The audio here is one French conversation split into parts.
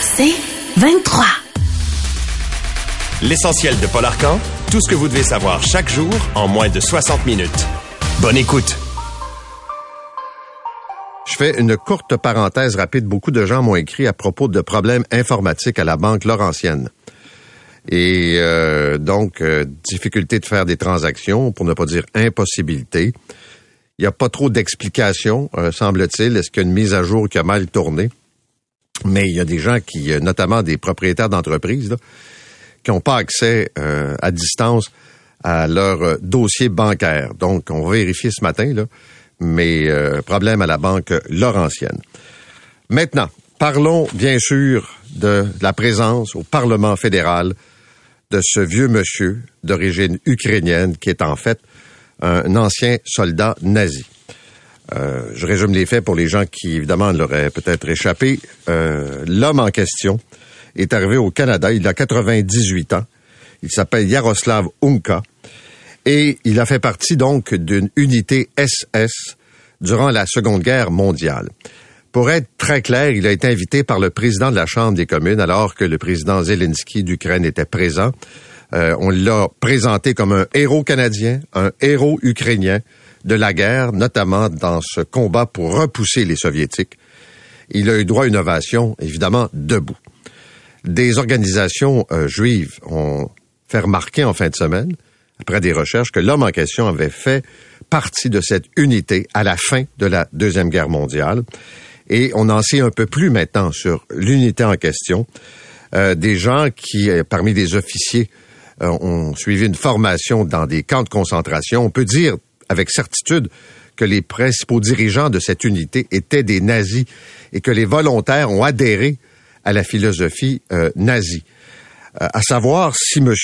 C'est 23. L'essentiel de Paul Arcan, tout ce que vous devez savoir chaque jour en moins de 60 minutes. Bonne écoute. Je fais une courte parenthèse rapide. Beaucoup de gens m'ont écrit à propos de problèmes informatiques à la Banque Laurentienne. Et euh, donc, euh, difficulté de faire des transactions, pour ne pas dire impossibilité. Il n'y a pas trop d'explications, euh, semble-t-il. Est-ce qu'il y a une mise à jour qui a mal tourné? Mais il y a des gens qui, notamment des propriétaires d'entreprises, qui n'ont pas accès à distance à leur dossier bancaire. Donc, on va vérifier ce matin, là, mais problème à la Banque Laurentienne. Maintenant, parlons bien sûr de la présence au Parlement fédéral de ce vieux monsieur d'origine ukrainienne qui est en fait un ancien soldat nazi. Euh, je résume les faits pour les gens qui, évidemment, l'auraient peut-être échappé. Euh, L'homme en question est arrivé au Canada, il a 98 ans. Il s'appelle Yaroslav Unka et il a fait partie donc d'une unité SS durant la Seconde Guerre mondiale. Pour être très clair, il a été invité par le président de la Chambre des communes alors que le président Zelensky d'Ukraine était présent. Euh, on l'a présenté comme un héros canadien, un héros ukrainien de la guerre, notamment dans ce combat pour repousser les soviétiques. Il a eu droit à une ovation, évidemment, debout. Des organisations euh, juives ont fait remarquer en fin de semaine, après des recherches, que l'homme en question avait fait partie de cette unité à la fin de la Deuxième Guerre mondiale et on en sait un peu plus maintenant sur l'unité en question. Euh, des gens qui, euh, parmi les officiers, euh, ont suivi une formation dans des camps de concentration. On peut dire avec certitude que les principaux dirigeants de cette unité étaient des nazis et que les volontaires ont adhéré à la philosophie nazie. à savoir si M.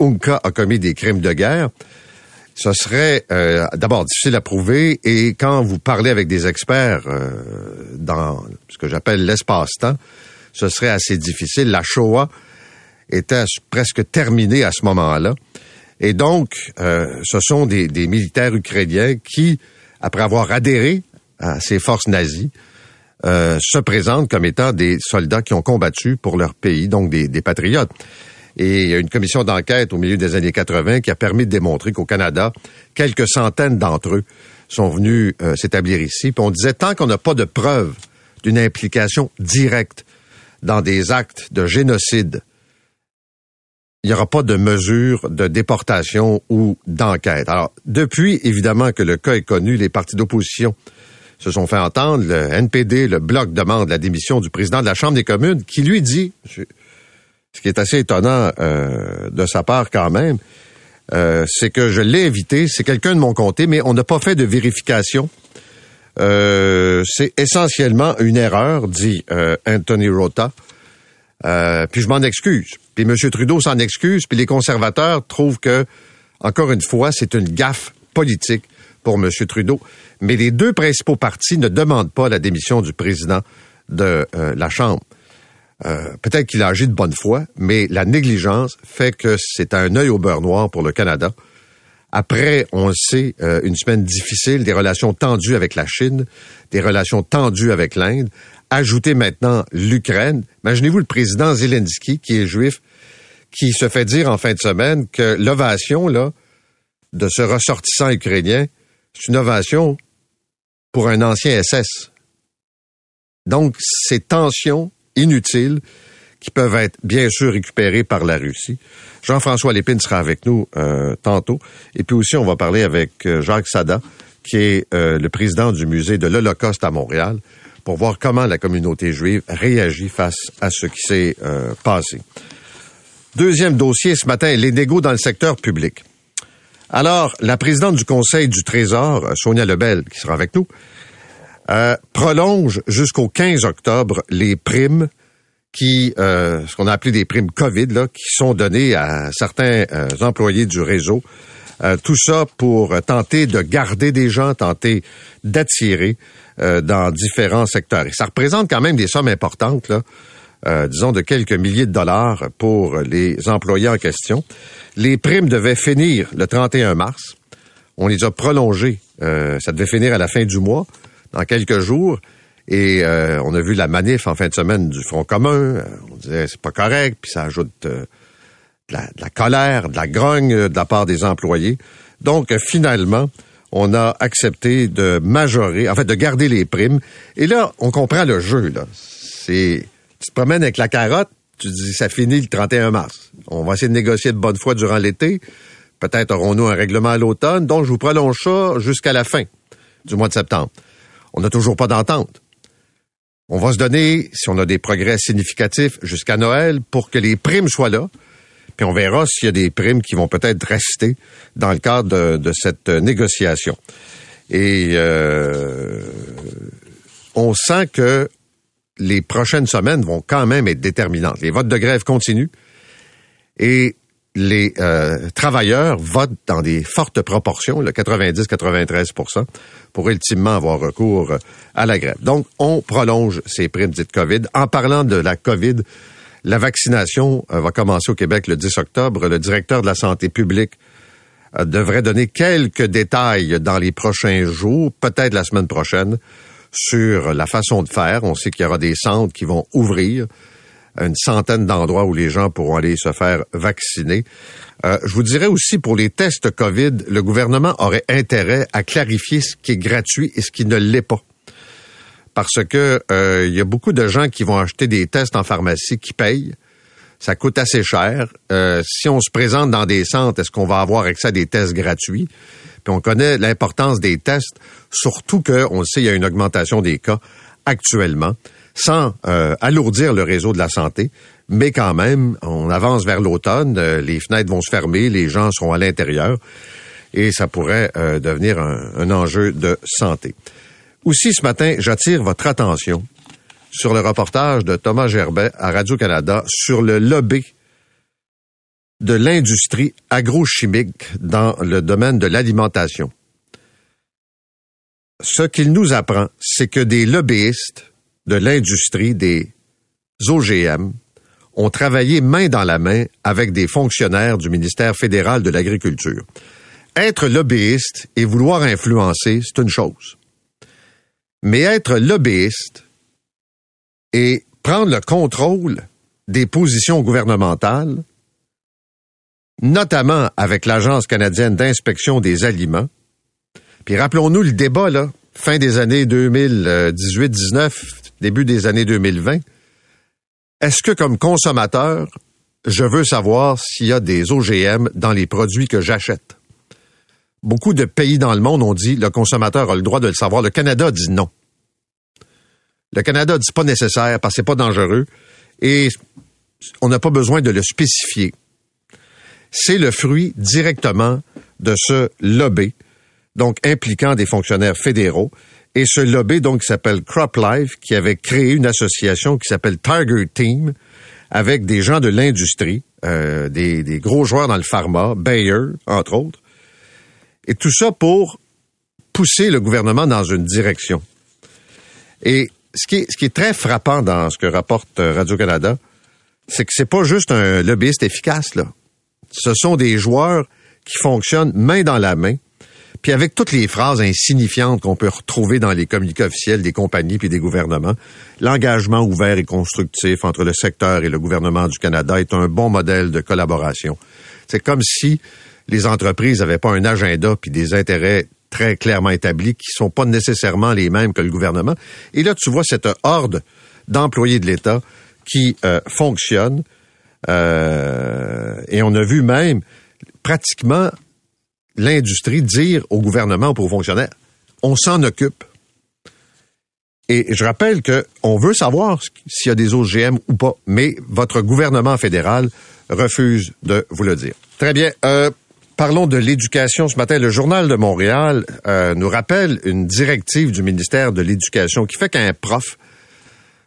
Unka a commis des crimes de guerre, ce serait euh, d'abord difficile à prouver et quand vous parlez avec des experts euh, dans ce que j'appelle l'espace-temps, ce serait assez difficile. La Shoah était presque terminée à ce moment-là. Et donc, euh, ce sont des, militaires ukrainiens qui, après avoir adhéré à ces forces nazies, se présentent comme étant des soldats qui ont combattu pour leur pays, donc des, des patriotes. Et il y a une commission d'enquête au milieu des années 80 qui a permis de démontrer qu'au Canada, quelques centaines d'entre eux sont venus euh, s'établir ici. Puis on disait, tant qu'on n'a pas de preuves d'une implication directe dans des actes de génocide, il n'y aura pas de mesures de déportation ou d'enquête. Alors, depuis, évidemment, que le cas est connu, les partis d'opposition se sont fait entendre. Le NPD, le Bloc demande la démission du président de la Chambre des communes, qui lui dit, ce qui est assez étonnant euh, de sa part quand même, euh, c'est que je l'ai invité, c'est quelqu'un de mon comté, mais on n'a pas fait de vérification. Euh, c'est essentiellement une erreur, dit Anthony Rota. Puis je m'en excuse. Puis M. Trudeau s'en excuse, puis les conservateurs trouvent que, encore une fois, c'est une gaffe politique pour M. Trudeau. Mais les deux principaux partis ne demandent pas la démission du président de la Chambre. Euh, peut-être qu'il a agi de bonne foi, mais la négligence fait que c'est un œil au beurre noir pour le Canada. Après, on sait, euh, une semaine difficile, des relations tendues avec la Chine, des relations tendues avec l'Inde. Ajoutez maintenant l'Ukraine. Imaginez-vous le président Zelensky, qui est juif, qui se fait dire en fin de semaine que l'ovation là de ce ressortissant ukrainien, c'est une ovation pour un ancien SS. Donc, ces tensions inutiles qui peuvent être bien sûr récupérés par la Russie. Jean-François Lépine sera avec nous euh, tantôt. Et puis aussi, on va parler avec euh, Jacques Sada, qui est euh, le président du musée de l'Holocauste à Montréal, pour voir comment la communauté juive réagit face à ce qui s'est passé. Deuxième dossier ce matin, les négos dans le secteur public. Alors, la présidente du Conseil du Trésor, Sonia Lebel, qui sera avec nous, prolonge jusqu'au 15 octobre les primes qui, euh, ce qu'on a appelé des primes COVID, là, qui sont données à certains euh, employés du réseau. Euh, tout ça pour tenter de garder des gens, tenter d'attirer dans différents secteurs. Et ça représente quand même des sommes importantes, là, disons de quelques milliers de dollars pour les employés en question. Les primes devaient finir le 31 mars. On les a prolongées. ça devait finir à la fin du mois, dans quelques jours. Et euh, on a vu la manif en fin de semaine du Front commun. Euh, on disait c'est pas correct, puis ça ajoute euh, de, la, colère, de la grogne de la part des employés. Donc finalement, on a accepté de majorer, en fait de garder les primes. Et là, on comprend le jeu. Là, c'est tu te promènes avec la carotte, tu dis ça finit le 31 mars. On va essayer de négocier de bonne foi durant l'été. Peut-être aurons-nous un règlement à l'automne. Donc je vous prolonge ça jusqu'à la fin du mois de septembre. On n'a toujours pas d'entente. On va se donner, si on a des progrès significatifs jusqu'à Noël, pour que les primes soient là. Puis on verra s'il y a des primes qui vont peut-être rester dans le cadre de, cette négociation. Et euh, on sent que les prochaines semaines vont quand même être déterminantes. Les votes de grève continuent. Et les euh, travailleurs votent dans des fortes proportions, le 90-93% pour ultimement avoir recours à la grève. Donc, on prolonge ces primes dites COVID. En parlant de la COVID, la vaccination euh, va commencer au Québec le 10 octobre. Le directeur de la santé publique euh, devrait donner quelques détails dans les prochains jours, peut-être la semaine prochaine, sur la façon de faire. On sait qu'il y aura des centres qui vont ouvrir une centaine d'endroits où les gens pourront aller se faire vacciner. Euh, je vous dirais aussi pour les tests COVID, le gouvernement aurait intérêt à clarifier ce qui est gratuit et ce qui ne l'est pas. Parce que euh, il y a beaucoup de gens qui vont acheter des tests en pharmacie qui payent. Ça coûte assez cher. Euh, si on se présente dans des centres, est-ce qu'on va avoir accès à des tests gratuits? Puis on connaît l'importance des tests, surtout qu'on sait qu'il y a une augmentation des cas actuellement sans euh, alourdir le réseau de la santé. Mais quand même, on avance vers l'automne, euh, les fenêtres vont se fermer, les gens seront à l'intérieur et ça pourrait euh, devenir un, un, enjeu de santé. Aussi, ce matin, j'attire votre attention sur le reportage de Thomas Gerbet à Radio-Canada sur le lobby de l'industrie agrochimique dans le domaine de l'alimentation. Ce qu'il nous apprend, c'est que des lobbyistes de l'industrie des OGM ont travaillé main dans la main avec des fonctionnaires du ministère fédéral de l'Agriculture. Être lobbyiste et vouloir influencer, c'est une chose. Mais être lobbyiste et prendre le contrôle des positions gouvernementales, notamment avec l'Agence canadienne d'inspection des aliments, puis rappelons-nous le débat, là, fin des années 2018-19, début des années 2020, est-ce que comme consommateur, je veux savoir s'il y a des OGM dans les produits que j'achète? Beaucoup de pays dans le monde ont dit le consommateur a le droit de le savoir. Le Canada dit non. Le Canada dit pas nécessaire parce que c'est pas dangereux et on n'a pas besoin de le spécifier. C'est le fruit directement de ce lobby, donc impliquant des fonctionnaires fédéraux et ce lobby, donc, s'appelle CropLife, qui avait créé une association qui s'appelle Tiger Team, avec des gens de l'industrie, euh, des, gros joueurs dans le pharma, Bayer, entre autres. Et tout ça pour pousser le gouvernement dans une direction. Et ce qui est, ce qui est très frappant dans ce que rapporte Radio-Canada, c'est que c'est pas juste un lobbyiste efficace, là. Ce sont des joueurs qui fonctionnent main dans la main puis avec toutes les phrases insignifiantes qu'on peut retrouver dans les communiqués officiels des compagnies puis des gouvernements, l'engagement ouvert et constructif entre le secteur et le gouvernement du Canada est un bon modèle de collaboration. C'est comme si les entreprises n'avaient pas un agenda puis des intérêts très clairement établis qui sont pas nécessairement les mêmes que le gouvernement. Et là, tu vois cette horde d'employés de l'État qui euh, fonctionne. Euh, et on a vu même pratiquement l'industrie dire au gouvernement ou aux fonctionnaires, on s'en occupe. Et je rappelle que on veut savoir s'il y a des OGM ou pas, mais votre gouvernement fédéral refuse de vous le dire. Très bien. Euh, Parlons de l'éducation ce matin. Le Journal de Montréal euh, nous rappelle une directive du ministère de l'Éducation qui fait qu'un prof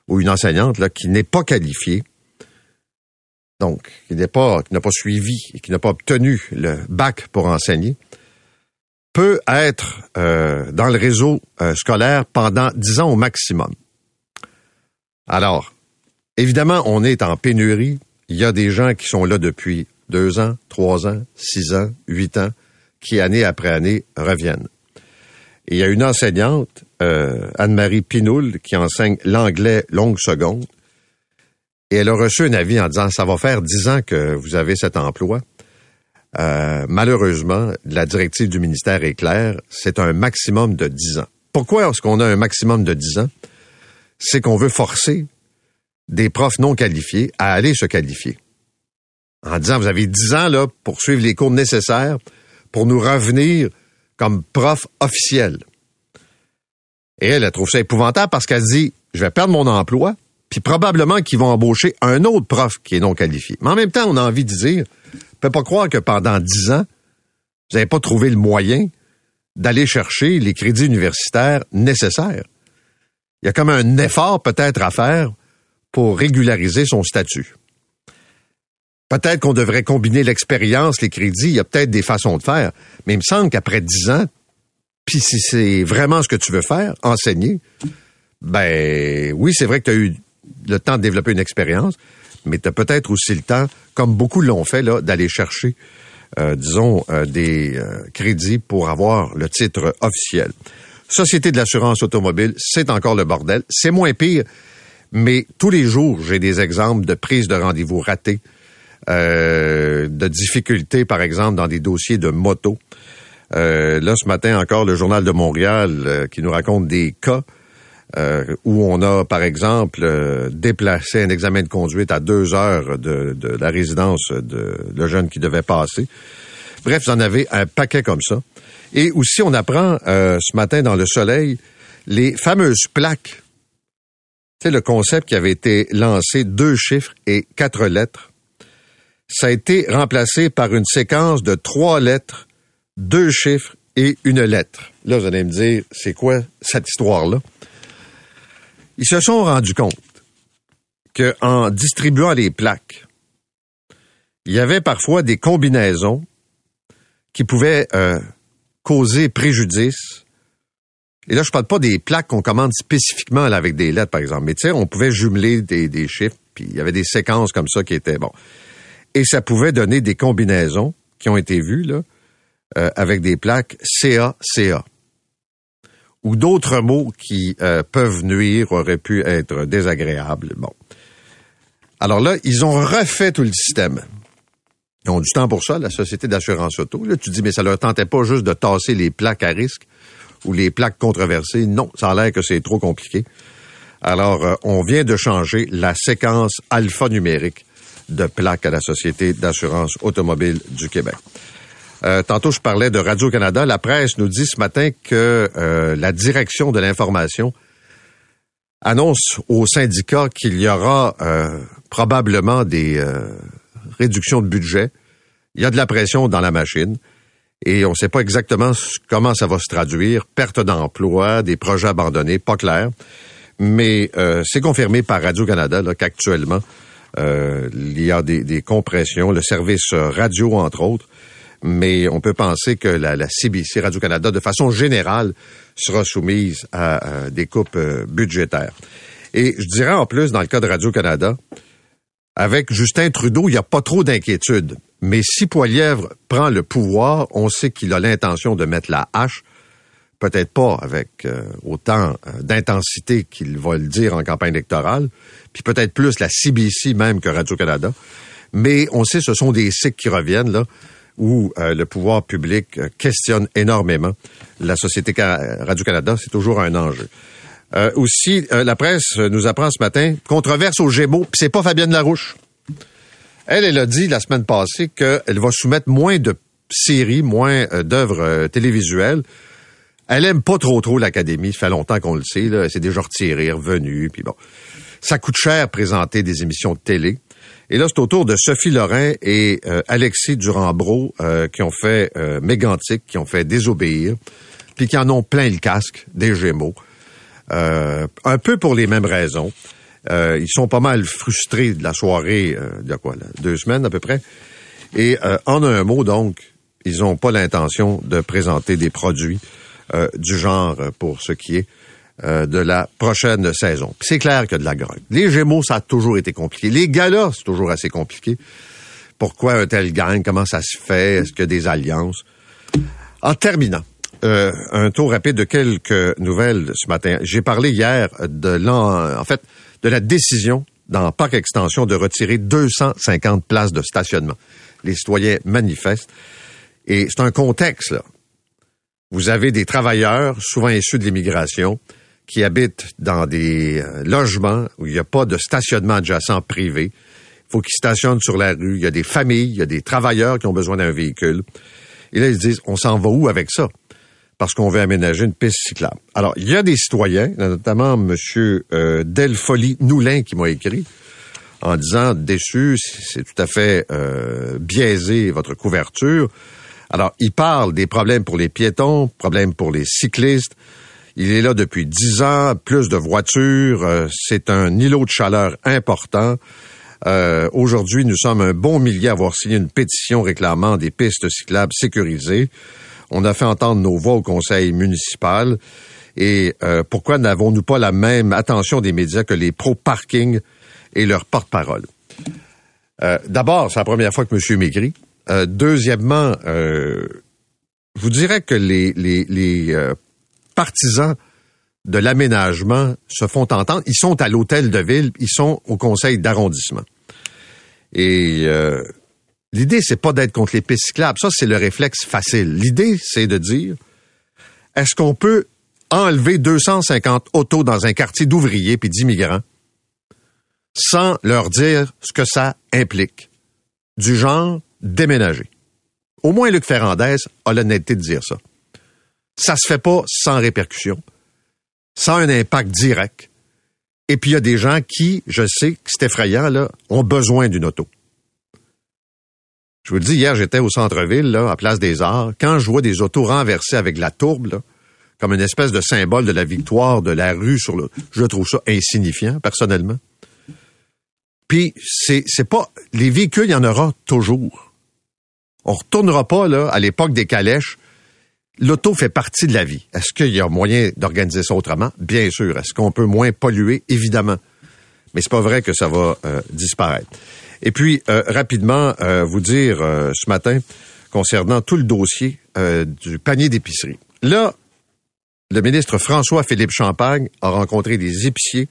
ou une enseignante là, qui n'est pas qualifié, donc qui n'est pas, n'a pas suivi et qui n'a pas obtenu le bac pour enseigner, peut être euh, dans le réseau euh, scolaire pendant dix ans au maximum. Alors, évidemment, on est en pénurie. Il y a des gens qui sont là depuis deux ans, trois ans, six ans, huit ans, qui année après année reviennent. Il y a une enseignante, euh, Anne-Marie Pinoul, qui enseigne l'anglais longue seconde. Et elle a reçu un avis en disant, ça va faire dix ans que vous avez cet emploi. Euh, malheureusement, la directive du ministère est claire, c'est un maximum de 10 ans. Pourquoi est-ce qu'on a un maximum de 10 ans? C'est qu'on veut forcer des profs non qualifiés à aller se qualifier. En disant, vous avez 10 ans là pour suivre les cours nécessaires pour nous revenir comme prof officiel. Et elle, elle trouve ça épouvantable parce qu'elle dit, je vais perdre mon emploi, puis probablement qu'ils vont embaucher un autre prof qui est non qualifié. Mais en même temps, on a envie de dire, ne peut pas croire que pendant dix ans, vous n'avez pas trouvé le moyen d'aller chercher les crédits universitaires nécessaires. Il y a comme un effort peut-être à faire pour régulariser son statut. Peut-être qu'on devrait combiner l'expérience, les crédits, il y a peut-être des façons de faire, mais il me semble qu'après dix ans, puis si c'est vraiment ce que tu veux faire, enseigner, ben oui, c'est vrai que tu as eu le temps de développer une expérience, mais tu as peut-être aussi le temps, comme beaucoup l'ont fait, là, d'aller chercher, euh, disons, euh, des euh, crédits pour avoir le titre officiel. Société de l'assurance automobile, c'est encore le bordel. C'est moins pire, mais tous les jours, j'ai des exemples de prises de rendez-vous ratées, de difficultés, par exemple, dans des dossiers de moto. là, ce matin encore, le Journal de Montréal qui nous raconte des cas euh, où on a, par exemple, euh, déplacé un examen de conduite à deux heures de, la résidence de le jeune qui devait passer. Bref, vous en avez un paquet comme ça. Et aussi, on apprend euh, ce matin dans le soleil les fameuses plaques. C'est le concept qui avait été lancé deux chiffres et quatre lettres. Ça a été remplacé par une séquence de trois lettres, deux chiffres et une lettre. Là, vous allez me dire, c'est quoi cette histoire-là? Ils se sont rendus compte qu'en distribuant les plaques, il y avait parfois des combinaisons qui pouvaient euh, causer préjudice. Et là, je parle pas des plaques qu'on commande spécifiquement avec des lettres, par exemple. Mais tu sais, on pouvait jumeler des, chiffres, puis il y avait des séquences comme ça qui étaient bon. Et ça pouvait donner des combinaisons qui ont été vues euh, avec des plaques CA-CA ou d'autres mots qui euh, peuvent nuire auraient pu être désagréables. Bon. Alors là, ils ont refait tout le système. Ils ont du temps pour ça, la société d'assurance auto. Là, tu dis, mais ça leur tentait pas juste de tasser les plaques à risque ou les plaques controversées. Non, ça a l'air que c'est trop compliqué. Alors, euh, on vient de changer la séquence alphanumérique de plaques à la Société d'assurance automobile du Québec. Euh, tantôt, je parlais de Radio-Canada. La presse nous dit ce matin que euh, la direction de l'information annonce aux syndicats qu'il y aura euh, probablement des réductions de budget. Il y a de la pression dans la machine et on ne sait pas exactement comment ça va se traduire. Perte d'emploi, des projets abandonnés, pas clair. Mais c'est confirmé par Radio-Canada qu'actuellement, il y a des, des compressions. Le service radio, entre autres, mais on peut penser que la, CBC Radio-Canada, de façon générale, sera soumise à, des coupes euh, budgétaires. Et je dirais en plus, dans le cas de Radio-Canada, avec Justin Trudeau, il n'y a pas trop d'inquiétude. Mais si Poilièvre prend le pouvoir, on sait qu'il a l'intention de mettre la hache, peut-être pas avec euh, autant euh, d'intensité qu'il va le dire en campagne électorale, puis peut-être plus la CBC même que Radio-Canada. Mais on sait ce sont des cycles qui reviennent, là où euh, le pouvoir public euh, questionne énormément la Société Radio-Canada. C'est toujours un enjeu. Euh, aussi, la presse nous apprend ce matin, controverse aux Gémeaux, puis c'est pas Fabienne Larouche. Elle, elle a dit la semaine passée qu'elle va soumettre moins de séries, moins d'œuvres télévisuelles. Elle aime pas trop trop l'Académie. Ça fait longtemps qu'on le sait. C'est déjà retiré, revenu. Puis bon, ça coûte cher présenter des émissions de télé. Et là, c'est au tour de Sophie Lorrain et euh, Alexis Durand-Bro euh, qui ont fait euh, qui ont fait désobéir, puis qui en ont plein le casque des Gémeaux. Euh, un peu pour les mêmes raisons. ils sont pas mal frustrés de la soirée il y a quoi, là, deux semaines à peu près. Et en un mot, donc, ils n'ont pas l'intention de présenter des produits du genre pour ce qui est euh, de la prochaine saison. c'est clair a de la grogne. Les Gémeaux, ça a toujours été compliqué. Les galas, c'est toujours assez compliqué. Pourquoi un tel gagne? Comment ça se fait? Est-ce qu'il y a des alliances? En terminant, euh, un tour rapide de quelques nouvelles ce matin. J'ai parlé hier de l'an, en fait, de la décision dans Parc Extension de retirer 250 places de stationnement. Les citoyens manifestent. Et c'est un contexte, là. Vous avez des travailleurs, souvent issus de l'immigration, qui habitent dans des euh, logements où il n'y a pas de stationnement adjacent privé. Il faut qu'ils stationnent sur la rue. Il y a des familles, il y a des travailleurs qui ont besoin d'un véhicule. Et là, ils se disent, on s'en va où avec ça? Parce qu'on veut aménager une piste cyclable. Alors, il y a des citoyens, notamment M. Euh, Delfolie Noulin qui m'a écrit en disant, déçu, c'est tout à fait euh, biaisé votre couverture. Alors, il parle des problèmes pour les piétons, problèmes pour les cyclistes, il est là depuis dix ans, plus de voitures. Euh, c'est un îlot de chaleur important. Euh, aujourd'hui, nous sommes un bon millier à avoir signé une pétition réclamant des pistes cyclables sécurisées. On a fait entendre nos voix au conseil municipal. Et euh, pourquoi n'avons-nous pas la même attention des médias que les pro-parking et leurs porte-parole? D'abord, c'est la première fois que M. m'écrit. deuxièmement, je vous dirais que les partisans de l'aménagement se font entendre. Ils sont à l'hôtel de ville, ils sont au conseil d'arrondissement. Et euh, l'idée, c'est pas d'être contre les pistes cyclables. Ça, c'est le réflexe facile. L'idée, c'est de dire, est-ce qu'on peut enlever 250 autos dans un quartier d'ouvriers puis d'immigrants sans leur dire ce que ça implique? Du genre, déménager. Au moins, Luc Ferrandez a l'honnêteté de dire ça ça se fait pas sans répercussion, sans un impact direct. Et puis il y a des gens qui, je sais que c'est effrayant, là, ont besoin d'une auto. Je vous le dis, hier, j'étais au centre-ville, là, à Place des Arts. Quand je vois des autos renversées avec la tourbe, comme une espèce de symbole de la victoire de la rue sur le, je trouve ça insignifiant, personnellement. Puis, c'est, c'est pas, les véhicules, il y en aura toujours. On retournera pas, là, à l'époque des calèches, L'auto fait partie de la vie. Est-ce qu'il y a moyen d'organiser ça autrement? Bien sûr. Est-ce qu'on peut moins polluer? Évidemment. Mais c'est pas vrai que ça va euh, disparaître. Et puis, euh, rapidement, euh, vous dire ce matin, concernant tout le dossier du panier d'épicerie. Là, le ministre François-Philippe Champagne a rencontré des épiciers.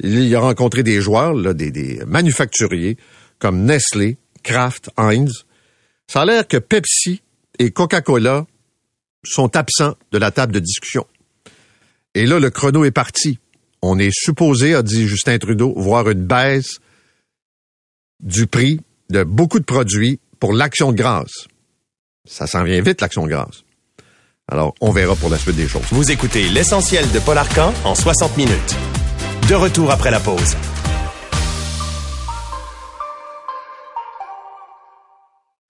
Il a rencontré des joueurs, des manufacturiers comme Nestlé, Kraft, Heinz. Ça a l'air que Pepsi et Coca-Cola sont absents de la table de discussion. Et là, le chrono est parti. On est supposé, a dit Justin Trudeau, voir une baisse du prix de beaucoup de produits pour l'action de grâce. Ça s'en vient vite, l'action de grâce. Alors, on verra pour la suite des choses. Vous écoutez l'essentiel de Paul Arcan en 60 minutes. De retour après la pause.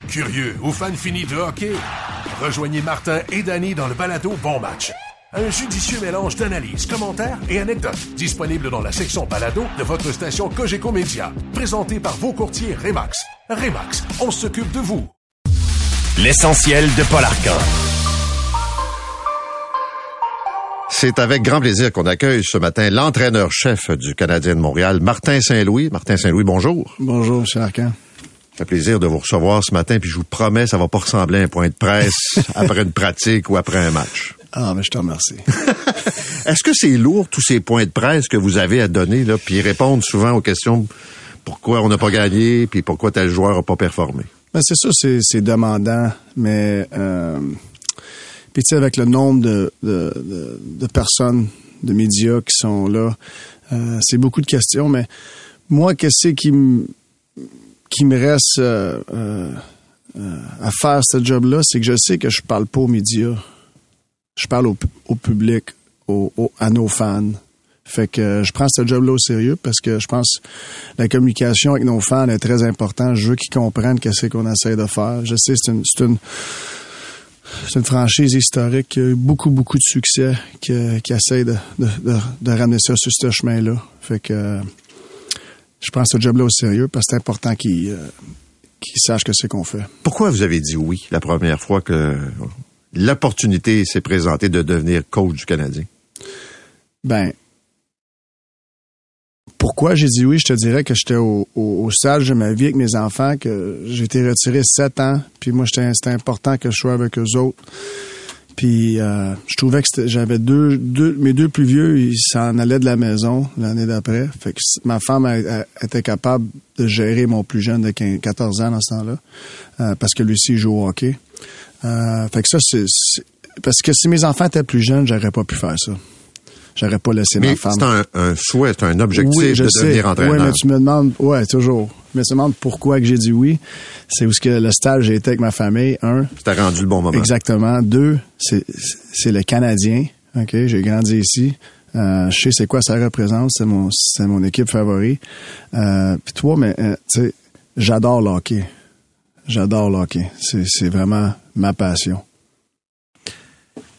Curieux ou fan fini de hockey? Rejoignez Martin et Danny dans le balado Bon Match. Un judicieux mélange d'analyses, commentaires et anecdotes disponible dans la section balado de votre station Cogeco Média. Présenté par vos courtiers Remax. Remax, on s'occupe de vous. L'essentiel de Paul Arcan. C'est avec grand plaisir qu'on accueille ce matin l'entraîneur-chef du Canadien de Montréal, Martin Saint-Louis. Martin Saint-Louis, bonjour. Bonjour, M. Arcan. Ça fait plaisir de vous recevoir ce matin, puis je vous promets, ça va pas ressembler à un point de presse après une pratique ou après un match. Ah, mais je te remercie. Est-ce que c'est lourd, tous ces points de presse que vous avez à donner, là, puis répondre souvent aux questions pourquoi on n'a pas gagné, puis pourquoi tel joueur n'a pas performé? Ben, c'est ça, c'est demandant, mais euh, puis tu sais, avec le nombre de, de, de, personnes, de médias qui sont là, euh, c'est beaucoup de questions, mais moi, qu'est-ce qui me qui me reste euh, euh, euh, à faire ce job-là, c'est que je sais que je parle pas aux médias. Je parle au, public, à nos fans. Fait que je prends ce job-là au sérieux parce que je pense que la communication avec nos fans est très importante. Je veux qu'ils comprennent qu'est-ce qu'on essaie de faire. Je sais, c'est une, c'est une, c'est une franchise historique qui a eu beaucoup, beaucoup de succès, qui, qui essaie de, de, de, de ramener ça sur ce chemin-là. Fait que je prends ce job-là au sérieux parce que c'est important qu'ils euh, sachent que c'est qu'on fait. Pourquoi vous avez dit oui la première fois que l'opportunité s'est présentée de devenir coach du Canadien? Ben, pourquoi j'ai dit oui? Je te dirais que j'étais au, au, au stage de ma vie avec mes enfants, que j'ai été retiré sept ans, puis moi, j'étais- c'était important que je sois avec eux autres. Puis euh, je trouvais que j'avais deux, deux, mes deux plus vieux, ils s'en allaient de la maison l'année d'après. Fait que ma femme était capable de gérer mon plus jeune de 15 14 ans dans ce temps-là, euh, parce que lui aussi il joue au hockey. Euh, fait que ça, c'est- parce que si mes enfants étaient plus jeunes, j'aurais pas pu faire ça. J'aurais pas laissé Mais ma femme. c'est un, un souhait, c'est un objectif Oui, je de sais. devenir entraîneur. Oui, mais tu me demandes, ouais, toujours. Mais tu me demandes pourquoi que j'ai dit oui. C'est où ce que le stage j'ai été avec ma famille. Un, T'as rendu le bon moment. exactement. Deux, c'est c'est le Canadien. Ok, j'ai grandi ici. Euh, je sais c'est quoi ça représente. C'est mon c'est mon équipe favori. Euh, Puis toi, mais euh, tu sais, j'adore le hockey. J'adore le hockey. C'est c'est vraiment ma passion.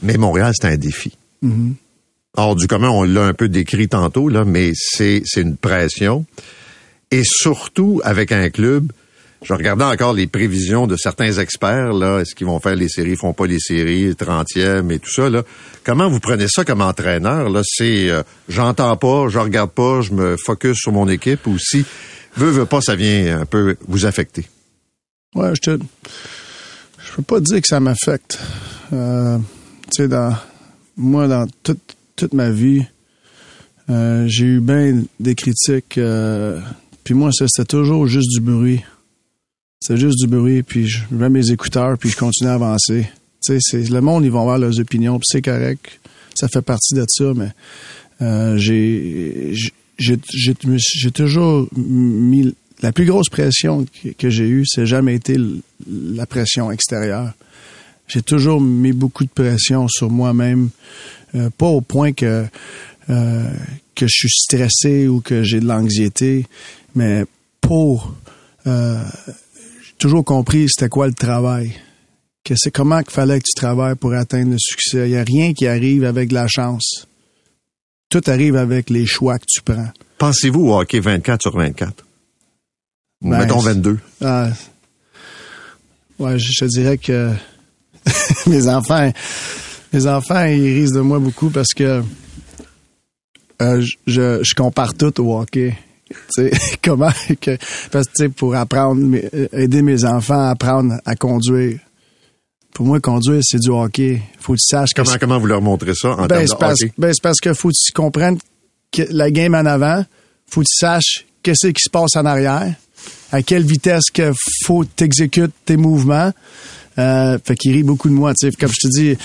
Mais Montréal, c'est un défi. Mhm. Hors du commun, on l'a un peu décrit tantôt, là, mais c'est une pression. Et surtout avec un club, je regardais encore les prévisions de certains experts, là, est-ce qu'ils vont faire les séries, font pas les séries, le 30e et tout ça, là. Comment vous prenez ça comme entraîneur, là? C'est, euh, j'entends pas, je regarde pas, je me focus sur mon équipe, ou si, veut, veut pas, ça vient un peu vous affecter. Ouais, je te. Je peux pas dire que ça m'affecte. Euh, tu sais, dans. Moi, dans toute, toute ma vie, euh, j'ai eu bien des critiques. euh, puis moi, c'était toujours juste du bruit. C'est juste du bruit, puis je mets mes écouteurs, puis je continue à avancer. Tu sais, le monde, ils vont avoir leurs opinions, puis c'est correct. Ça fait partie de ça, mais euh, j'ai toujours mis la plus grosse pression que, que j'ai eue, c'est jamais été la pression extérieure. J'ai toujours mis beaucoup de pression sur moi-même, euh, pas au point que euh, que je suis stressé ou que j'ai de l'anxiété, mais pour euh, j'ai toujours compris c'était quoi le travail. Que c'est comment qu'il fallait que tu travailles pour atteindre le succès. Il n'y a rien qui arrive avec de la chance. Tout arrive avec les choix que tu prends. Pensez-vous au hockey 24 sur 24? Ou Ben, mettons c'est- 22. Ah, ouais, je, je dirais que mes enfants, mes enfants, ils risent de moi beaucoup parce que euh, je- compare tout au hockey. Tu sais, comment que parce que pour apprendre euh, aider mes enfants à apprendre à conduire. Pour moi, conduire, c'est du hockey. Faut que tu saches que Comment, comment vous leur montrez ça en ben, termes de parce, hockey? ben, c'est parce que faut que tu comprennes que la game en avant, faut que tu saches qu'est-ce qui se passe en arrière, à quelle vitesse que faut t'exécutes tes mouvements. Euh, fait qu'il rit beaucoup de moi, tu sais. Comme je te dis,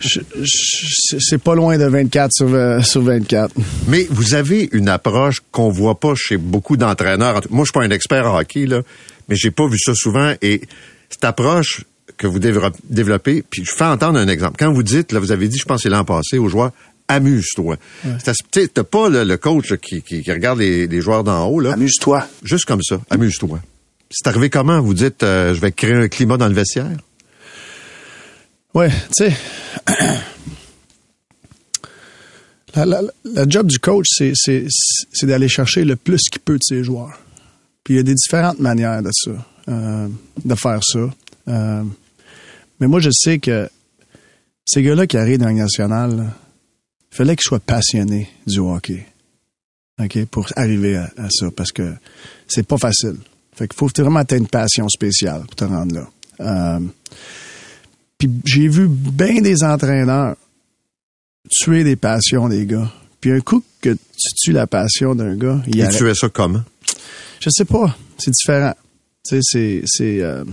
je- je- c'est pas loin de 24 sur, euh, sur 24. Mais vous avez une approche qu'on voit pas chez beaucoup d'entraîneurs. Moi, je suis pas un expert en hockey, là, mais j'ai pas vu ça souvent. Et cette approche que vous dévelop- développez, puis je fais entendre un exemple. Quand vous dites, là, vous avez dit, je pense que c'est l'an passé, aux joueurs, amuse-toi. C'est assez- tu sais, T'as pas le, le coach qui, qui- qui regarde les, les joueurs d'en haut, là. Amuse-toi. Juste comme ça, amuse-toi. C'est arrivé comment? Vous dites, euh, je vais créer un climat dans le vestiaire? Ouais, tu sais. La, job du coach, c'est, d'aller chercher le plus qu'il peut de ses joueurs. Puis il y a des différentes manières de ça, euh, de faire ça. Euh, mais moi, je sais que ces gars-là qui arrivent dans nationale, là, il fallait qu'ils soient passionnés du hockey. OK? Pour arriver à, à ça, parce que c'est pas facile. Fait qu'il faut vraiment avoir une passion spéciale pour te rendre là. Euh, puis j'ai vu bien des entraîneurs tuer des passions des gars. Puis un coup que tu tues la passion d'un gars, il Et arrête. tu fais ça comment? Je sais pas. C'est différent. Tu sais, c'est, c'est, euh,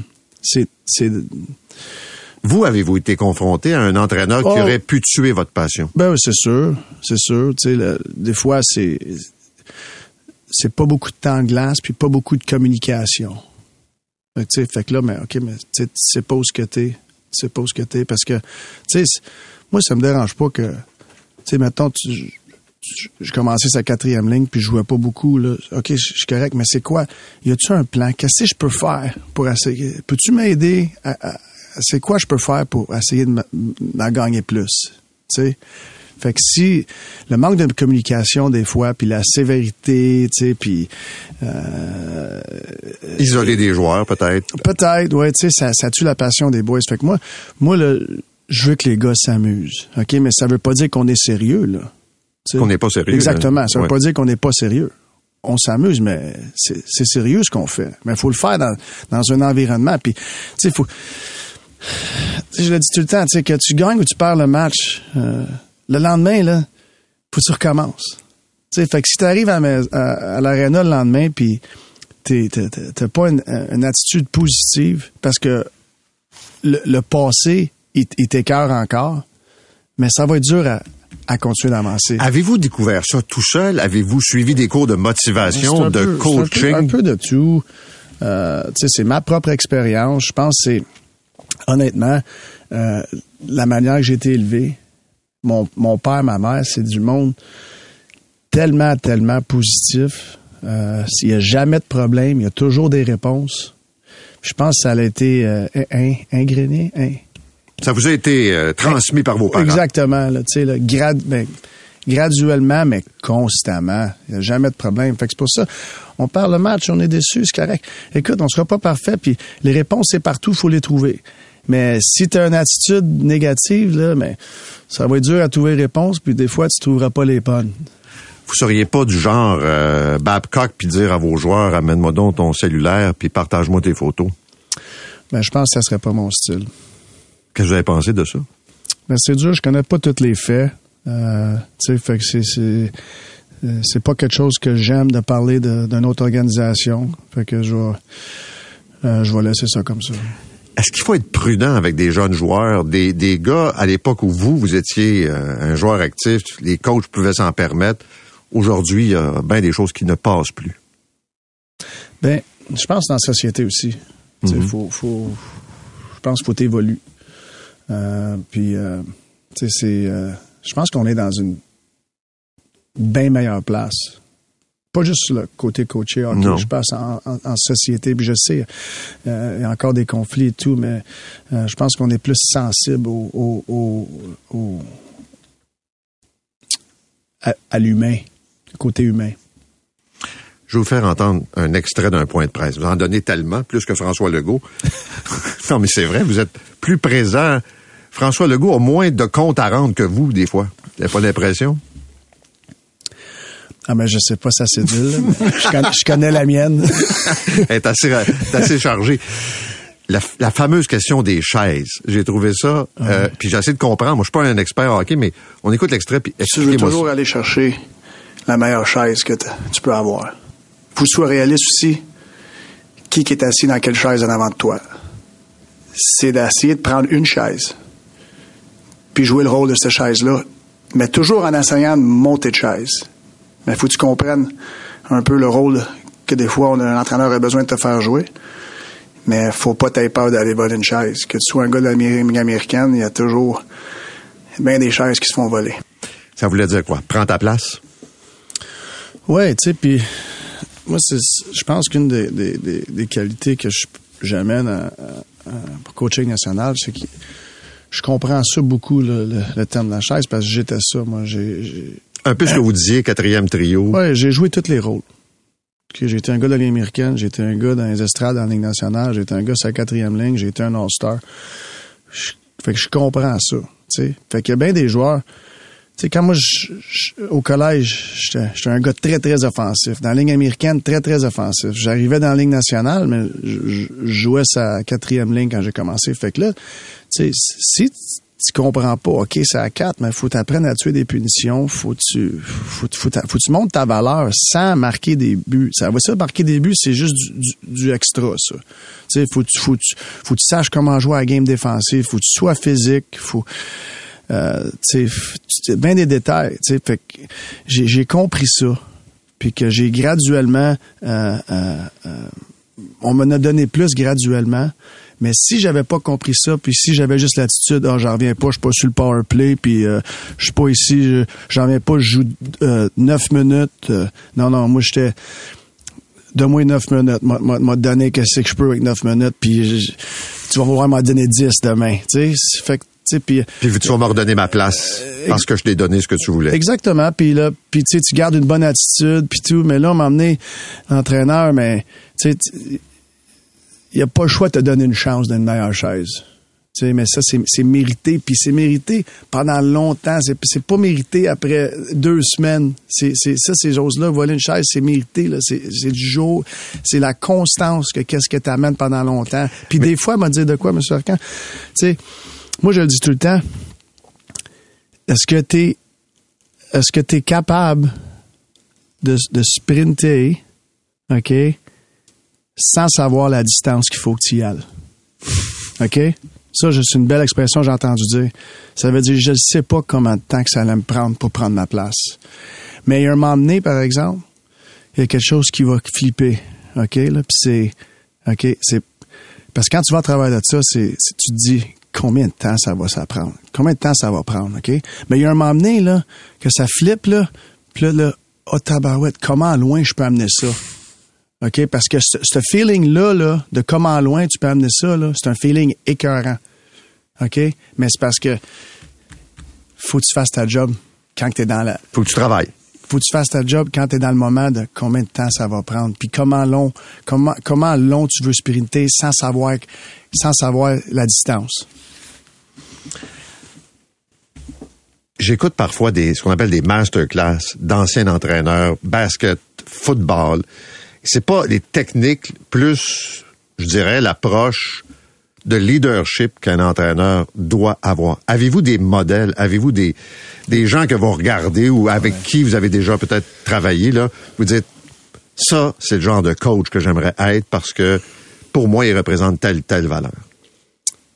c'est, c'est, Vous, avez-vous été confronté à un entraîneur qui Oh. aurait pu tuer votre passion? ben oui, c'est sûr, c'est sûr. Tu sais, le- des fois, c'est, c'est pas beaucoup de temps de glace, puis pas beaucoup de communication. Fait que, fait que là, mais ok, mais tu sais, pas où ce que t'es, tu sais pas où ce que t'es, parce que, tu sais, moi, ça me dérange pas que, tu sais, mettons, tu, je, commençais sa quatrième ligne, puis je jouais pas beaucoup. Là. OK, je suis correct, mais c'est quoi? Y a-tu un plan? Qu'est-ce que je peux faire pour essayer? Peux-tu m'aider? À, à- c'est quoi je peux faire pour essayer de gagner plus? Tu sais? Fait que si le manque de communication des fois, puis la sévérité, tu sais, puis euh, Isoler des joueurs, peut-être. Peut-être, ouais, tu sais, ça, ça tue la passion des boys. Fait que moi, moi, le, je veux que les gars s'amusent, ok, mais ça veut pas dire qu'on est sérieux, là. Qu'on n'est pas sérieux. Exactement, ça veut Ouais. pas dire qu'on n'est pas sérieux. On s'amuse, mais c'est c'est sérieux ce qu'on fait. Mais il faut le faire dans, dans un environnement. Puis, tu sais, faut. Je le dis tout le temps, tu sais, que tu gagnes ou tu perds le match, euh, le lendemain, là, faut que tu recommences. Tu sais, fait que si tu arrives à, à, à l'aréna le lendemain, puis t'es- t'as pas une, une attitude positive, parce que le, le passé, il, il t'écœure encore, mais ça va être dur à, à continuer d'avancer. Avez-vous découvert ça tout seul? Avez-vous suivi des cours de motivation, de peu- c'est un peu- coaching? Un peu, de tout. Euh, tu sais, c'est ma propre expérience. Je pense que c'est, honnêtement, euh, la manière que j'ai été élevé. Mon, mon père, ma mère, c'est du monde tellement, tellement positif. Euh, il n'y a jamais de problème. Il y a toujours des réponses. Je pense que ça a été euh, in- ingréné. in- Ça vous a été euh, transmis par vos parents? Exactement, là, tu sais, là, grad, ben, graduellement, mais constamment. Il n'y a jamais de problème. Fait que c'est pour ça, on parle le match, on est déçu, c'est correct. Écoute, on sera pas parfait, puis les réponses, c'est partout, il faut les trouver. Mais si tu as une attitude négative, là, mais ça va être dur à trouver les réponses, puis des fois, tu trouveras pas les bonnes. Vous seriez pas du genre euh, Babcock puis dire à vos joueurs amène-moi donc ton cellulaire puis partage-moi tes photos? Ben, je pense que ça serait pas mon style. Qu'est-ce que vous avez pensé de ça? Ben, c'est dur, je connais pas tous les faits. Euh, tu sais, fait que c'est, c'est, euh, c'est pas quelque chose que j'aime de parler de- d'une autre organisation. Fait que je vais, euh, je vais laisser ça comme ça. Est-ce qu'il faut être prudent avec des jeunes joueurs, des, des gars à l'époque où vous, vous étiez euh, un joueur actif, les coachs pouvaient s'en permettre. Aujourd'hui, il y a bien des choses qui ne passent plus. Ben, je pense dans la société aussi. Sais, faut, faut, je pense qu'il faut évoluer. Euh, puis, euh, c'est, euh, je pense qu'on est dans une bien meilleure place. Pas juste le côté coaché, hockey, Non. je pense en, en- en société. Puis je sais, euh, il y a encore des conflits et tout, mais euh, je pense qu'on est plus sensible au, au, au, au- à, à l'humain, le côté humain. Je vais vous faire entendre un extrait d'un point de presse. Vous en donnez tellement, plus que François Legault. non, mais c'est vrai, vous êtes plus présent. François Legault a moins de comptes à rendre que vous, des fois. Vous n'avez pas l'impression? Ah, mais je sais pas cédule. là, mais je, connais, je connais la mienne. Elle est assez, elle est assez chargée. La, la fameuse question des chaises, j'ai trouvé ça, euh, puis j'ai essayé de comprendre. Moi, je suis pas un expert en hockey, mais on écoute l'extrait, puis Tu veux toujours ça. aller chercher la meilleure chaise que tu peux avoir. Faut que tu sois réaliste aussi. Qui qui est assis dans quelle chaise en avant de toi? C'est d'essayer de prendre une chaise, puis jouer le rôle de cette chaise-là, mais toujours en essayant de monter de chaise. Mais faut que tu comprennes un peu le rôle que des fois on a- un entraîneur a besoin de te faire jouer. Mais faut pas t'aies peur d'aller voler une chaise. Que tu sois un gars de la Ligue américaine, il y a toujours bien des chaises qui se font voler. Ça voulait dire quoi? Prends ta place? Ouais, tu sais, puis moi, c'est, je pense qu'une des, des, des, des qualités que je- j'amène à, à- à- pour coaching national, c'est que je comprends ça beaucoup, le, le, le terme de la chaise, parce que j'étais ça. Moi, j'ai, j'ai- Un peu ce que vous disiez, quatrième trio. ouais, j'ai joué tous les rôles. J'ai été un gars de Ligue américaine, j'ai été un gars dans les estrades dans la Ligue nationale, j'ai été un gars sur la quatrième ligne, j'ai été un All-Star. Fait que je comprends ça, tu sais. Fait qu'il y a bien des joueurs... Tu sais, quand moi, au collège, j'étais un gars très, très offensif. Dans la ligne américaine, très, très offensif. J'arrivais dans la ligne nationale, mais je, je- jouais sa quatrième ligne quand j'ai commencé. Fait que là, si tu comprends pas, OK, c'est à quatre, mais faut t'apprendre à tuer des punitions, faut tu, faut, tu montes ta valeur sans marquer des buts. Ça va ça, marquer des buts, c'est juste du, extra, ça. Tu sais, faut, faut, faut que tu saches comment jouer à la game défensive, faut que tu sois physique, faut, euh, tu sais, bien des détails, tu sais, fait que j'ai, j'ai compris ça, puis que j'ai graduellement, euh, euh, euh, on m'en a donné plus graduellement, Mais si j'avais pas compris ça, puis si j'avais juste l'attitude, ah, j'en reviens pas, je suis pas sur le power play, puis euh, je suis pas ici, je- j'en reviens pas, je joue euh, neuf minutes. euh, non, non, moi j'étais donne-moi 9 minutes. M'a, m'a, donné qu'est-ce que je peux avec 9 minutes, puis tu vas voir m'en donner 10 demain. Tu sais, c'est- fait que, puis Puis tu vas me redonner ma place parce que je t'ai donné ce que tu voulais? Exactement. Puis là, puis tu sais, tu gardes une bonne attitude, puis tout. Mais là, on m'a emmené entraîneur, mais tu sais, il n'y a pas le choix de te donner une chance d'une meilleure chaise. Tu sais, mais ça, c'est c'est mérité. Puis c'est mérité pendant longtemps. C'est c'est pas mérité après deux semaines. C'est c'est- ça, ces choses-là. Voler une chaise, c'est mérité. là. C'est c'est du jour. C'est la constance que qu'est-ce que tu amènes pendant longtemps. Puis des fois, elle m'a dit de quoi, M. Arcan? Tu sais, moi, je le dis tout le temps. Est-ce que tu es est-ce que tu es capable de, de sprinter, OK, sans savoir la distance qu'il faut que tu y ailles? OK? Ça, c'est une belle expression que j'ai entendu dire. Ça veut dire, je ne sais pas combien de temps que ça allait me prendre pour prendre ma place. Mais il y a un moment donné, par exemple, il y a quelque chose qui va flipper. OK? Là, puis c'est. OK? C'est. Parce que quand tu vas à travers de ça, tu te dis combien de temps ça va ça prendre? Combien de temps ça va prendre, OK? Mais il y a un moment donné, là, que ça flippe, là, puis là, là, oh tabarouette, comment loin je peux amener ça? OK? Parce que ce, ce feeling-là, là, de comment loin tu peux amener ça, là, c'est un feeling écœurant. OK? Mais c'est parce que faut que tu fasses ta job quand tu es dans la, Faut que tu travailles. faut que tu fasses ta job quand tu es dans le moment de combien de temps ça va prendre, puis comment long, comment, comment long tu veux sprinter sans savoir, sans savoir la distance. J'écoute parfois des, ce qu'on appelle des masterclass d'anciens entraîneurs, basket, football. C'est pas les techniques, plus, je dirais, l'approche de leadership qu'un entraîneur doit avoir. Avez-vous des modèles? Avez-vous des, des gens que vous regardez ou avec qui vous avez déjà peut-être travaillé, là? Vous dites, ça, c'est le genre de coach que j'aimerais être parce que pour moi, il représente telle, telle valeur.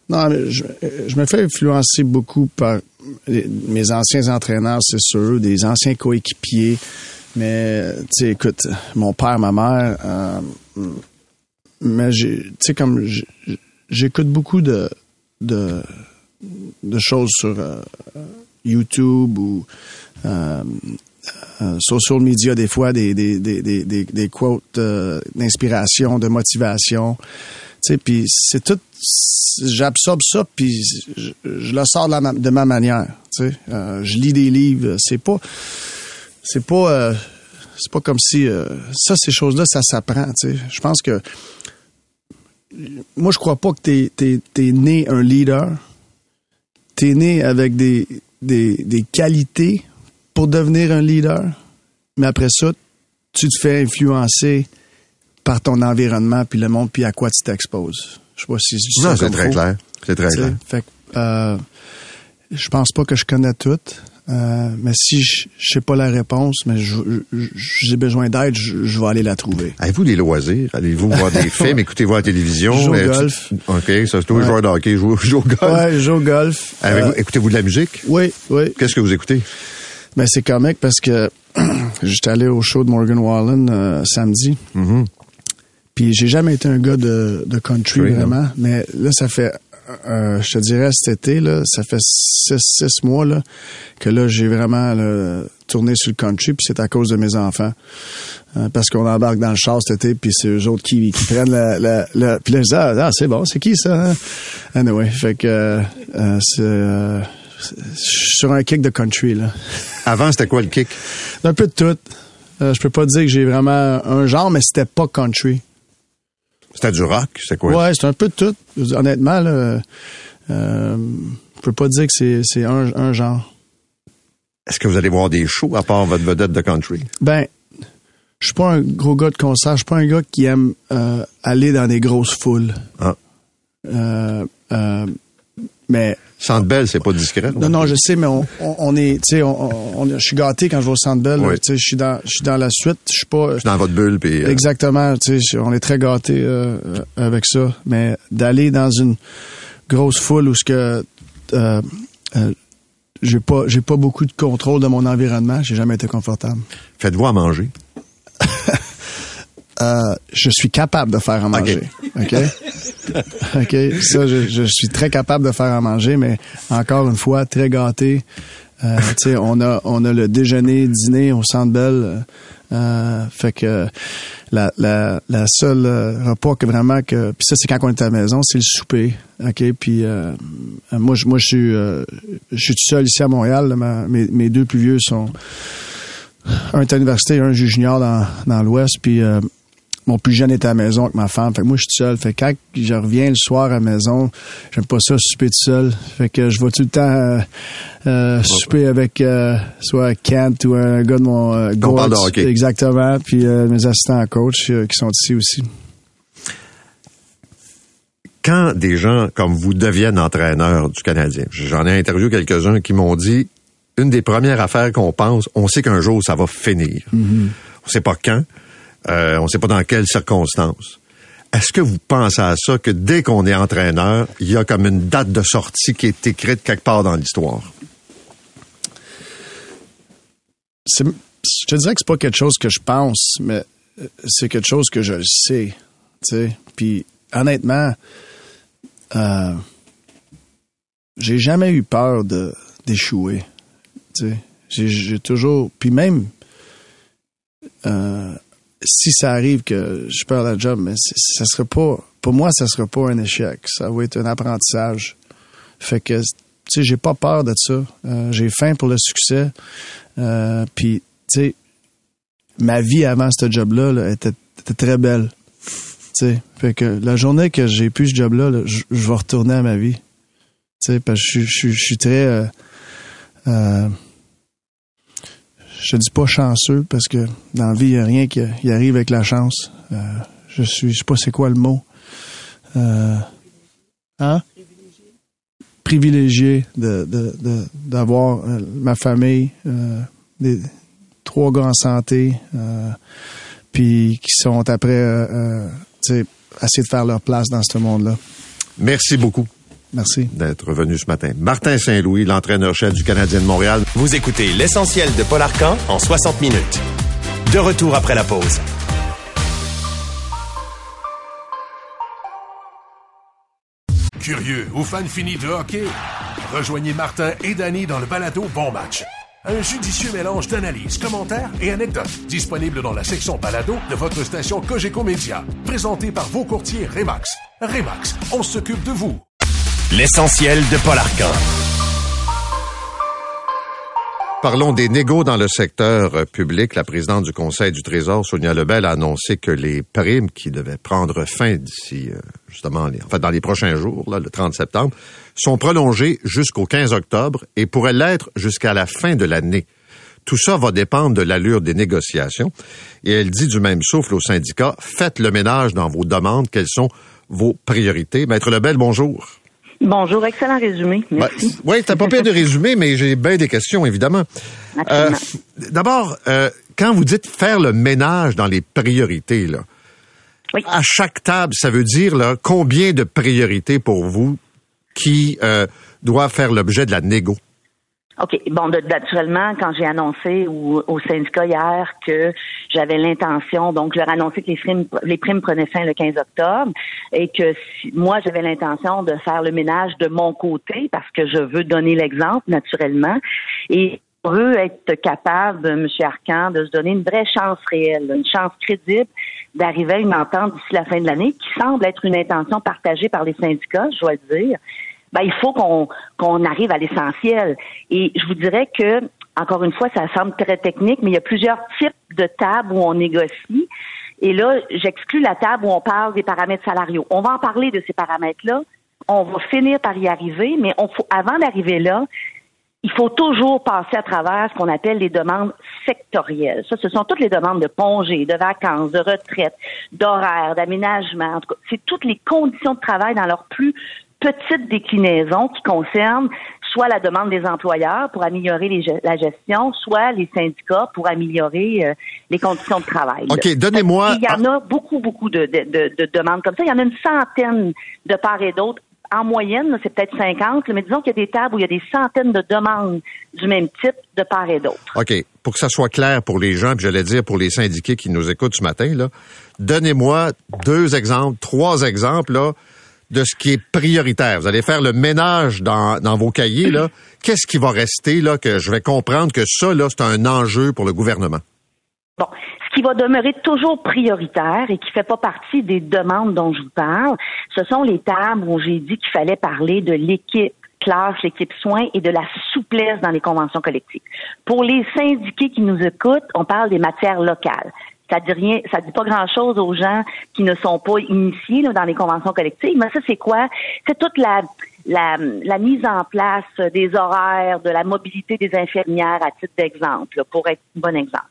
Non, mais je, je me fais influencer beaucoup par les- mes anciens entraîneurs, c'est sûr, des anciens coéquipiers. Mais, tu sais, écoute, mon père, ma mère, euh, mais j'ai, tu sais, comme j'écoute beaucoup de, de, de choses sur euh, YouTube ou euh, euh, social media des fois, des, des, des, des, des, quotes euh, d'inspiration, de motivation. Tu sais, puis c'est tout, j'absorbe ça, puis je, le sors de, la de ma manière. Tu sais, je lis des livres, c'est pas, c'est pas, euh, c'est pas comme si euh, ça, ces choses-là, ça s'apprend. Tu sais, je pense que moi, je crois pas que t'es t'es t'es né un leader. T'es né avec des des des qualités pour devenir un leader, mais après ça, tu te fais influencer par ton environnement puis le monde puis à quoi tu t'exposes. Je sais pas si je dis Non, ça c'est très clair. C'est très clair. Fait que, euh, je pense pas que je connais tout. Euh, mais si je je sais pas la réponse, mais je- je- j'ai besoin d'aide, je, je vais aller la trouver. Avez-vous des loisirs? Allez-vous voir des films? Écoutez-vous la télévision? Je joue au Euh, tu- golf. OK, ça c'est toi, Ouais. joueur de hockey, joue, joue au golf. Ouais, je joue au golf. Euh, Écoutez-vous de la musique? oui, oui. Qu'est-ce que vous écoutez? Mais c'est comique parce que j'étais allé au show de Morgan Wallen euh, samedi. Puis j'ai jamais été un gars de, de country Oui, non. vraiment, mais là ça fait, euh, je te dirais cet été là, ça fait six, six mois là que là j'ai vraiment là, tourné sur le country, puis c'est à cause de mes enfants. Euh, parce qu'on embarque dans le char cet été, puis c'est eux autres qui, qui prennent la, la, la- Puis là, je dis, ah, ah, c'est bon, c'est qui ça? Hein? Anyway, fait que euh, euh, c'est... euh, sur un kick de country, là. Avant, c'était quoi le kick? Un peu de tout. Euh, je peux pas dire que j'ai vraiment un genre, mais c'était pas country. C'était du rock? C'est quoi? Ouais, c'est un peu de tout. Honnêtement, là, euh, je peux pas dire que c'est, c'est un, un genre. Est-ce que vous allez voir des shows à part votre vedette de country? Ben, je suis pas un gros gars de concert. Je suis pas un gars qui aime euh, aller dans des grosses foules. Ah. Euh, euh, mais Centre Bell, c'est pas discret? non, non, je sais, mais on, on, on est, tu sais, on, on- je suis gâté quand je vais au Centre Bell. Oui. Tu sais, je suis dans, je suis dans la suite. Je suis pas. Dans votre bulle, puis... euh, Exactement, tu sais, on est très gâtés euh, euh, avec ça, mais d'aller dans une grosse foule où ce que euh, euh, j'ai pas j'ai pas beaucoup de contrôle de mon environnement, j'ai jamais été confortable. Faites-vous à manger? Euh, je suis capable de faire à manger, ok? OK? Ça, je, je suis très capable de faire à manger, mais encore une fois, très gâté. Euh, tu sais, on a, on a le déjeuner, dîner au Centre Bell. Euh, fait que la, la, la seule euh, repas que vraiment que puis ça c'est quand on est à la maison c'est le souper ok? Puis euh, moi je moi je suis euh, je suis tout seul ici à Montréal ma- mes, mes deux plus vieux sont un est à l'université un junior dans dans l'Ouest puis euh, mon plus jeune est à la maison avec ma femme. Fait que moi, je suis tout seul. Fait que quand je reviens le soir à la maison, j'aime pas ça, souper tout seul. Fait que je vais tout le temps euh, euh, souper avec euh, soit Kent ou un gars de mon On parle de Gord's. hockey. Exactement. Puis mes assistants coach qui sont ici aussi. Quand des gens comme vous deviennent entraîneurs du Canadien, j'en ai interviewé quelques-uns qui m'ont dit une des premières affaires qu'on pense, on sait qu'un jour ça va finir. On sait pas quand, euh, on sait pas dans quelles circonstances. Est-ce que vous pensez à ça que dès qu'on est entraîneur, il y a comme une date de sortie qui est écrite quelque part dans l'histoire? Je te dirais que c'est pas quelque chose que je pense, mais euh, c'est quelque chose que je le sais. Puis honnêtement, euh, j'ai jamais eu peur d'échouer. J'ai, toujours. Puis même si ça arrive que je perds la job, mais ça serait pas. Pour moi, ça serait pas un échec. Ça va être un apprentissage. Fait que, tu sais, j'ai pas peur de ça. Euh, j'ai faim pour le succès. Euh, Puis, tu sais, ma vie avant ce job-là là, était, était très belle. Tu sais, fait que la journée que j'ai plus ce job-là, là, je vais retourner à ma vie. Tu sais, parce que je suis très... euh, euh, je dis pas chanceux parce que dans la vie, il n'y a rien qui arrive avec la chance. Euh, je suis, je sais pas c'est quoi le mot. Euh, hein? Privilégié de, de, de- d'avoir euh, ma famille, euh, des trois gars en santé, euh, puis qui sont après, euh, essayer de faire leur place dans ce monde-là. Merci beaucoup Merci. d'être venu ce matin. Martin Saint-Louis, l'entraîneur-chef du Canadien de Montréal. Vous écoutez l'essentiel de Paul Arcan en 60 minutes. De retour après la pause. Curieux ou fan fini de hockey? Rejoignez Martin et Danny dans le balado Bon Match. Un judicieux mélange d'analyses, commentaires et anecdotes disponible dans la section balado de votre station Cogeco Média. Présenté par vos courtiers Remax. Remax, on s'occupe de vous. L'essentiel de Paul Arcan. Parlons des négos dans le secteur public. La présidente du Conseil du Trésor, Sonia Lebel, a annoncé que les primes qui devaient prendre fin d'ici, euh, justement, en fait, dans les prochains jours, là, le 30 septembre, sont prolongées jusqu'au 15 octobre et pourraient l'être jusqu'à la fin de l'année. Tout ça va dépendre de l'allure des négociations. Et elle dit du même souffle aux syndicats, faites le ménage dans vos demandes. Quelles sont vos priorités? Maître Lebel, bonjour. Bonjour, excellent résumé. Merci. Ben, oui, t'as pas pire de résumé, mais j'ai bien des questions, évidemment. Euh. D'abord, euh, quand vous dites faire le ménage dans les priorités, là, Oui. à chaque table, ça veut dire là, combien de priorités pour vous qui euh, doivent faire l'objet de la négo? OK. Bon, de- naturellement, quand j'ai annoncé au, au syndicat hier que j'avais l'intention, donc je leur ai annoncé que les primes, les primes prenaient fin le 15 octobre et que si- moi, j'avais l'intention de faire le ménage de mon côté parce que je veux donner l'exemple, naturellement. Et on veut être capable, M. Arcan, de se donner une vraie chance réelle, une chance crédible d'arriver à une entente d'ici la fin de l'année qui semble être une intention partagée par les syndicats, je dois le dire ben, il faut qu'on arrive à l'essentiel. Et je vous dirais que, encore une fois, ça semble très technique, mais il y a plusieurs types de tables où on négocie. Et là, j'exclus la table où on parle des paramètres salariaux. On va en parler de ces paramètres-là. On va finir par y arriver, mais avant d'arriver là, il faut toujours passer à travers ce qu'on appelle les demandes sectorielles. Ça, ce sont toutes les demandes de congés, de vacances, de retraite, d'horaires, d'aménagement. En tout cas, c'est toutes les conditions de travail dans leur plus petite déclinaison qui concerne soit la demande des employeurs pour améliorer les la gestion, soit les syndicats pour améliorer euh, les conditions de travail. OK, donnez-moi- Il y en a beaucoup, beaucoup de, de- de- de demandes comme ça. Il y en a une centaine de part et d'autre. En moyenne, c'est peut-être 50, là, mais disons qu'il y a des tables où il y a des centaines de demandes du même type de part et d'autre. OK, pour que ça soit clair pour les gens, puis j'allais dire pour les syndiqués qui nous écoutent ce matin, donnez-moi deux exemples, trois exemples là, de ce qui est prioritaire. Vous allez faire le ménage dans, vos cahiers, là. Qu'est-ce qui va rester, là, que je vais comprendre que ça, là, c'est un enjeu pour le gouvernement? Bon, ce qui va demeurer toujours prioritaire et qui fait pas partie des demandes dont je vous parle, ce sont les tables où j'ai dit qu'il fallait parler de l'équipe classe, l'équipe soins et de la souplesse dans les conventions collectives. Pour les syndiqués qui nous écoutent, on parle des matières locales. Ça dit rien, ça dit pas grand chose aux gens qui ne sont pas initiés dans les conventions collectives. Mais ça, c'est quoi? C'est toute la, la, la, mise en place des horaires, de la mobilité des infirmières à titre d'exemple, pour être un bon exemple.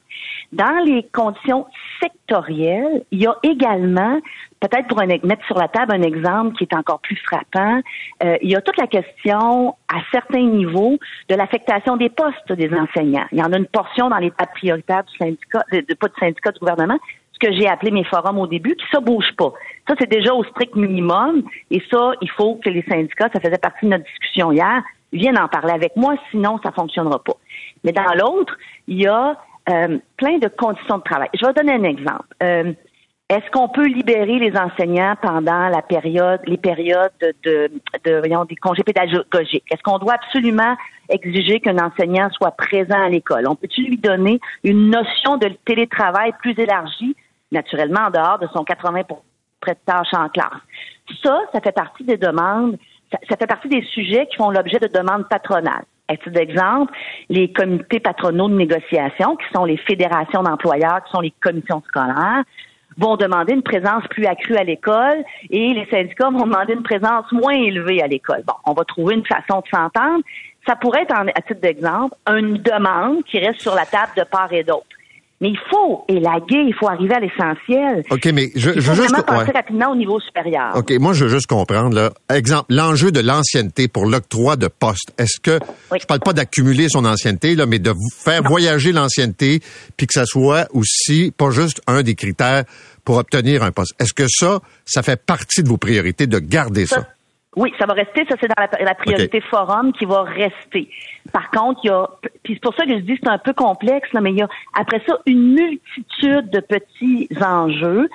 Dans les conditions sectorielles, il y a également, peut-être pour mettre sur la table un exemple qui est encore plus frappant, euh, il y a toute la question à certains niveaux de l'affectation des postes des enseignants. Il y en a une portion dans les tables prioritaires du syndicat, de, pas du syndicat du gouvernement, ce que j'ai appelé mes forums au début, qui ça bouge pas. Ça, c'est déjà au strict minimum. Et ça, il faut que les syndicats, ça faisait partie de notre discussion hier, viennent en parler avec moi, sinon ça fonctionnera pas. Mais dans l'autre, il y a euh, plein de conditions de travail. Je vais donner un exemple. Euh, est-ce qu'on peut libérer les enseignants pendant la période, les périodes de, de, voyons, des congés pédagogiques? Est-ce qu'on doit absolument exiger qu'un enseignant soit présent à l'école? On peut-tu lui donner une notion de télétravail plus élargie, naturellement en dehors de son 80 près de tâches en classe? Ça, ça fait partie des demandes, ça fait partie des sujets qui font l'objet de demandes patronales. À titre d'exemple, les comités patronaux de négociation, qui sont les fédérations d'employeurs, qui sont les commissions scolaires, vont demander une présence plus accrue à l'école et les syndicats vont demander une présence moins élevée à l'école. Bon, on va trouver une façon de s'entendre. Ça pourrait être, à titre d'exemple, une demande qui reste sur la table de part et d'autre. Mais il faut élaguer, il faut arriver à l'essentiel. OK, mais je, il faut je veux juste passer rapidement au niveau supérieur. OK, moi je veux juste comprendre là, exemple, l'enjeu de l'ancienneté pour l'octroi de poste. Est-ce que oui. je parle pas d'accumuler son ancienneté là, mais de faire voyager l'ancienneté puis que ça soit aussi pas juste un des critères pour obtenir un poste. Est-ce que ça ça fait partie de vos priorités de garder ça? Oui, ça va rester. Ça, c'est dans la, priorité forum qui va rester. Par contre, il y a, puis c'est pour ça que je dis que c'est un peu complexe, là, mais il y a après ça une multitude de petits enjeux,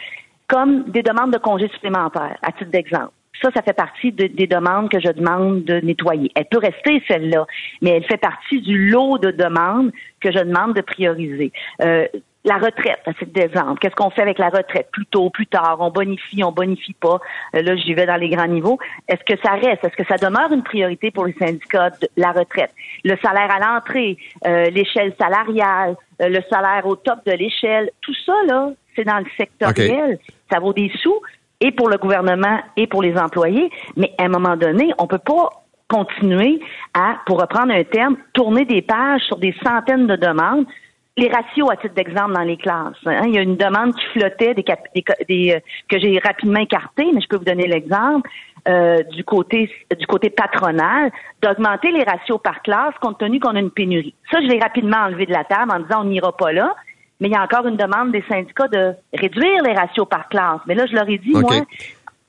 comme des demandes de congés supplémentaires, à titre d'exemple. Ça, ça fait partie des demandes que je demande de nettoyer. Elle peut rester celle-là, mais elle fait partie du lot de demandes que je demande de prioriser. Euh, la retraite, c'est d'exemple. Qu'est-ce qu'on fait avec la retraite? Plus tôt, plus tard, on bonifie, on bonifie pas. Euh, là, j'y vais dans les grands niveaux. Est-ce que ça reste? Est-ce que ça demeure une priorité pour les syndicats de la retraite? Le salaire à l'entrée, euh, l'échelle salariale, euh, le salaire au top de l'échelle, tout ça, là, c'est dans le sectoriel. Ça vaut des sous, et pour le gouvernement et pour les employés. Mais à un moment donné, on peut pas continuer à, pour reprendre un terme, tourner des pages sur des centaines de demandes les ratios, à titre d'exemple, dans les classes. Hein. il y a une demande qui flottait des, des, euh, que j'ai rapidement écartée, mais je peux vous donner l'exemple euh, du côté du côté patronal d'augmenter les ratios par classe compte tenu qu'on a une pénurie. Ça, je l'ai rapidement enlevé de la table en disant on n'ira pas là. Mais il y a encore une demande des syndicats de réduire les ratios par classe. Mais là, je leur ai dit, moi,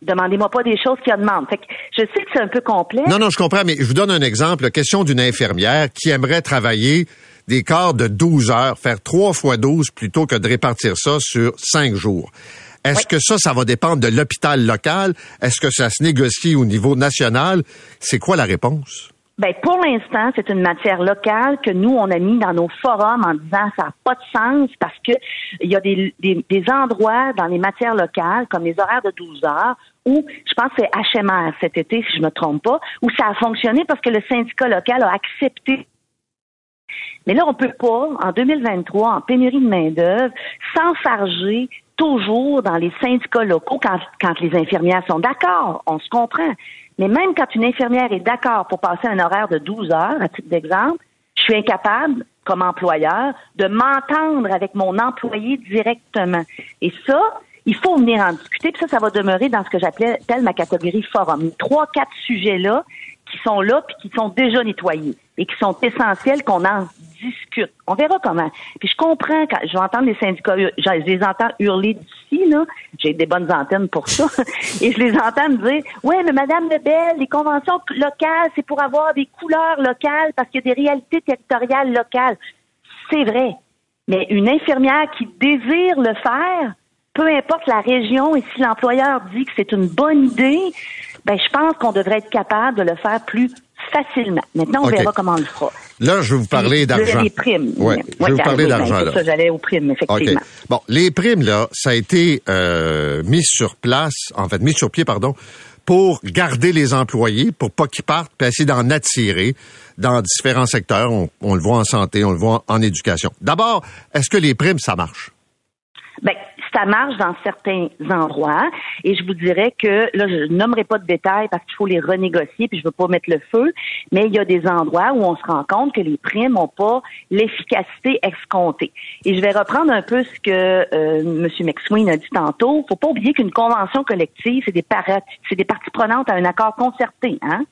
demandez-moi pas des choses qu'ils demandent. Fait que je sais que c'est un peu complexe. Non, non, je comprends, mais je vous donne un exemple. Question d'une infirmière qui aimerait travailler des quarts de 12 heures, faire 3 fois 12 plutôt que de répartir ça sur 5 jours. Est-ce que ça, ça va dépendre de l'hôpital local? Est-ce que ça se négocie au niveau national? C'est quoi la réponse? Ben, pour l'instant, c'est une matière locale que nous, on a mis dans nos forums en disant ça n'a pas de sens parce que il y a des, des, des, endroits dans les matières locales, comme les horaires de 12 heures, où, je pense que c'est HMR cet été, si je ne me trompe pas, où ça a fonctionné parce que le syndicat local a accepté mais là, on peut pas, en 2023, en pénurie de main-d'œuvre, s'enfarger toujours dans les syndicats locaux quand, quand les infirmières sont d'accord. On se comprend. Mais même quand une infirmière est d'accord pour passer un horaire de 12 heures, à titre d'exemple, je suis incapable, comme employeur, de m'entendre avec mon employé directement. Et ça, il faut venir en discuter, puis ça, ça va demeurer dans ce que j'appelle ma catégorie forum. Trois, quatre sujets-là qui sont là puis qui sont déjà nettoyés et qui sont essentiels qu'on en On verra comment. Puis je comprends quand je vais entendre les syndicats, je les entends hurler d'ici là. J'ai des bonnes antennes pour ça et je les entends me dire, ouais, mais Madame Lebel, les conventions locales, c'est pour avoir des couleurs locales parce qu'il y a des réalités territoriales locales. C'est vrai. Mais une infirmière qui désire le faire, peu importe la région et si l'employeur dit que c'est une bonne idée, ben je pense qu'on devrait être capable de le faire plus facilement. Maintenant, on verra comment on le fera. Là, je vais vous parler d'argent. des primes. Ouais, Ouais, je vais vous parler d'argent, c'est ça, j'allais aux primes, effectivement. OK. Bon, les primes, là, ça a été euh, mis sur place, en fait, mis sur pied, pardon, pour garder les employés, pour pas qu'ils partent, puis essayer d'en attirer dans différents secteurs. On, on le voit en santé, on le voit en, en éducation. D'abord, est-ce que les primes, ça marche? Ben, ça marche dans certains endroits et je vous dirais que là, je nommerai pas de détails parce qu'il faut les renégocier puis je veux pas mettre le feu, mais il y a des endroits où on se rend compte que les primes n'ont pas l'efficacité escomptée. Et je vais reprendre un peu ce que euh, M. McSween a dit tantôt. Faut pas oublier qu'une convention collective, c'est des, c'est des parties prenantes à un accord concerté. Hein?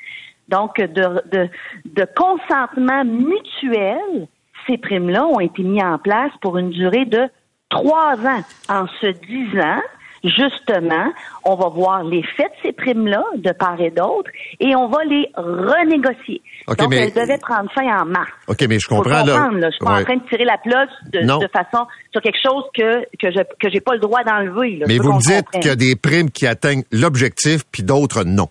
Donc, de, de, de consentement mutuel, ces primes-là ont été mis en place pour une durée de trois ans en se disant justement, on va voir l'effet de ces primes-là de part et d'autre et on va les renégocier. Donc, mais- elles devaient prendre fin en mars. OK, mais je comprends, là. Je suis pas Ouais. en train de tirer la plug de, façon sur quelque chose que que je que j'ai pas le droit d'enlever. là. Mais Je vous me dites qu'il y a des primes qui atteignent l'objectif, puis d'autres non.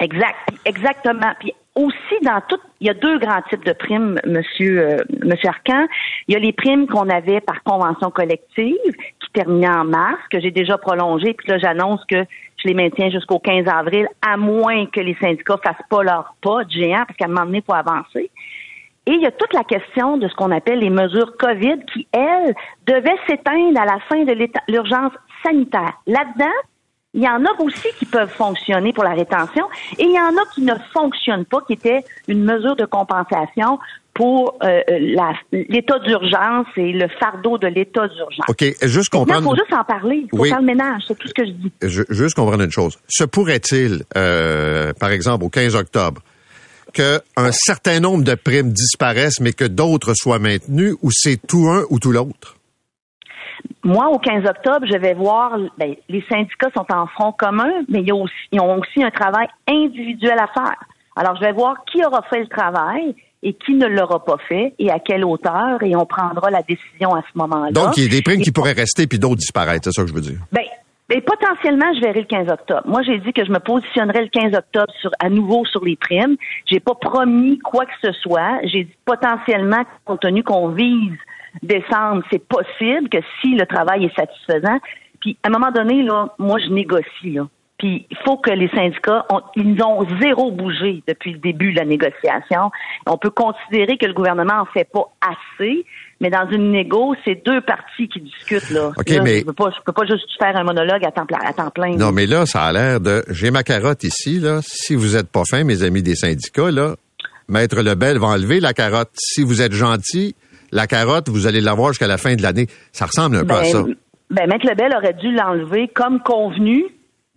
Exact, exactement. Puis aussi dans tout, il y a deux grands types de primes, Monsieur euh, Monsieur Arcan. Il y a les primes qu'on avait par convention collective qui terminaient en mars, que j'ai déjà prolongées. Puis là, j'annonce que je les maintiens jusqu'au 15 avril, à moins que les syndicats fassent pas leur pas de géant, parce qu'à un moment donné, faut avancer. Et il y a toute la question de ce qu'on appelle les mesures COVID qui, elles, devaient s'éteindre à la fin de l'urgence sanitaire. Là-dedans, il y en a aussi qui peuvent fonctionner pour la rétention et il y en a qui ne fonctionnent pas, qui étaient une mesure de compensation pour euh, euh, l'état d'urgence et le fardeau de l'état d'urgence. OK, juste Maintenant, il comprendre. faut juste en parler. Il faut Oui. faire le ménage, c'est tout ce que je dis. je, juste comprendre une chose. Se pourrait-il, euh, par exemple, au 15 octobre, qu'un certain nombre de primes disparaissent, mais que d'autres soient maintenues, ou c'est tout un ou tout l'autre? Moi, au 15 octobre, je vais voir, ben, les syndicats sont en front commun, mais aussi, ils ont aussi un travail individuel à faire. Alors, je vais voir qui aura fait le travail et qui ne l'aura pas fait et à quelle hauteur, et on prendra la décision à ce moment-là. Donc, il y a des primes Et qui pourraient rester, puis d'autres disparaître, c'est ça que je veux dire? Ben, ben, potentiellement, je verrai le 15 octobre. Moi, j'ai dit que je me positionnerai le 15 octobre sur, à nouveau sur les primes. J'ai pas promis quoi que ce soit. J'ai dit potentiellement, compte tenu qu'on vise décembre, c'est possible que si le travail est satisfaisant. Puis, à un moment donné, là, moi, je négocie, là. Puis, il faut que les syndicats, ont, ils ont zéro bougé depuis le début de la négociation. On peut considérer que le gouvernement en fait pas assez, mais dans une négo, c'est deux parties qui discutent, là. OK, Là, mais- Je peux pas, je peux pas juste faire un monologue à temps, pla- à temps plein. Non, mais là, ça a l'air de... J'ai ma carotte ici, là. Si vous êtes pas fin, mes amis des syndicats, là, Maître Lebel va enlever la carotte. Si vous êtes gentil, la carotte, vous allez l'avoir jusqu'à la fin de l'année. Ça ressemble un peu à ça. ben, Maître Lebel aurait dû l'enlever comme convenu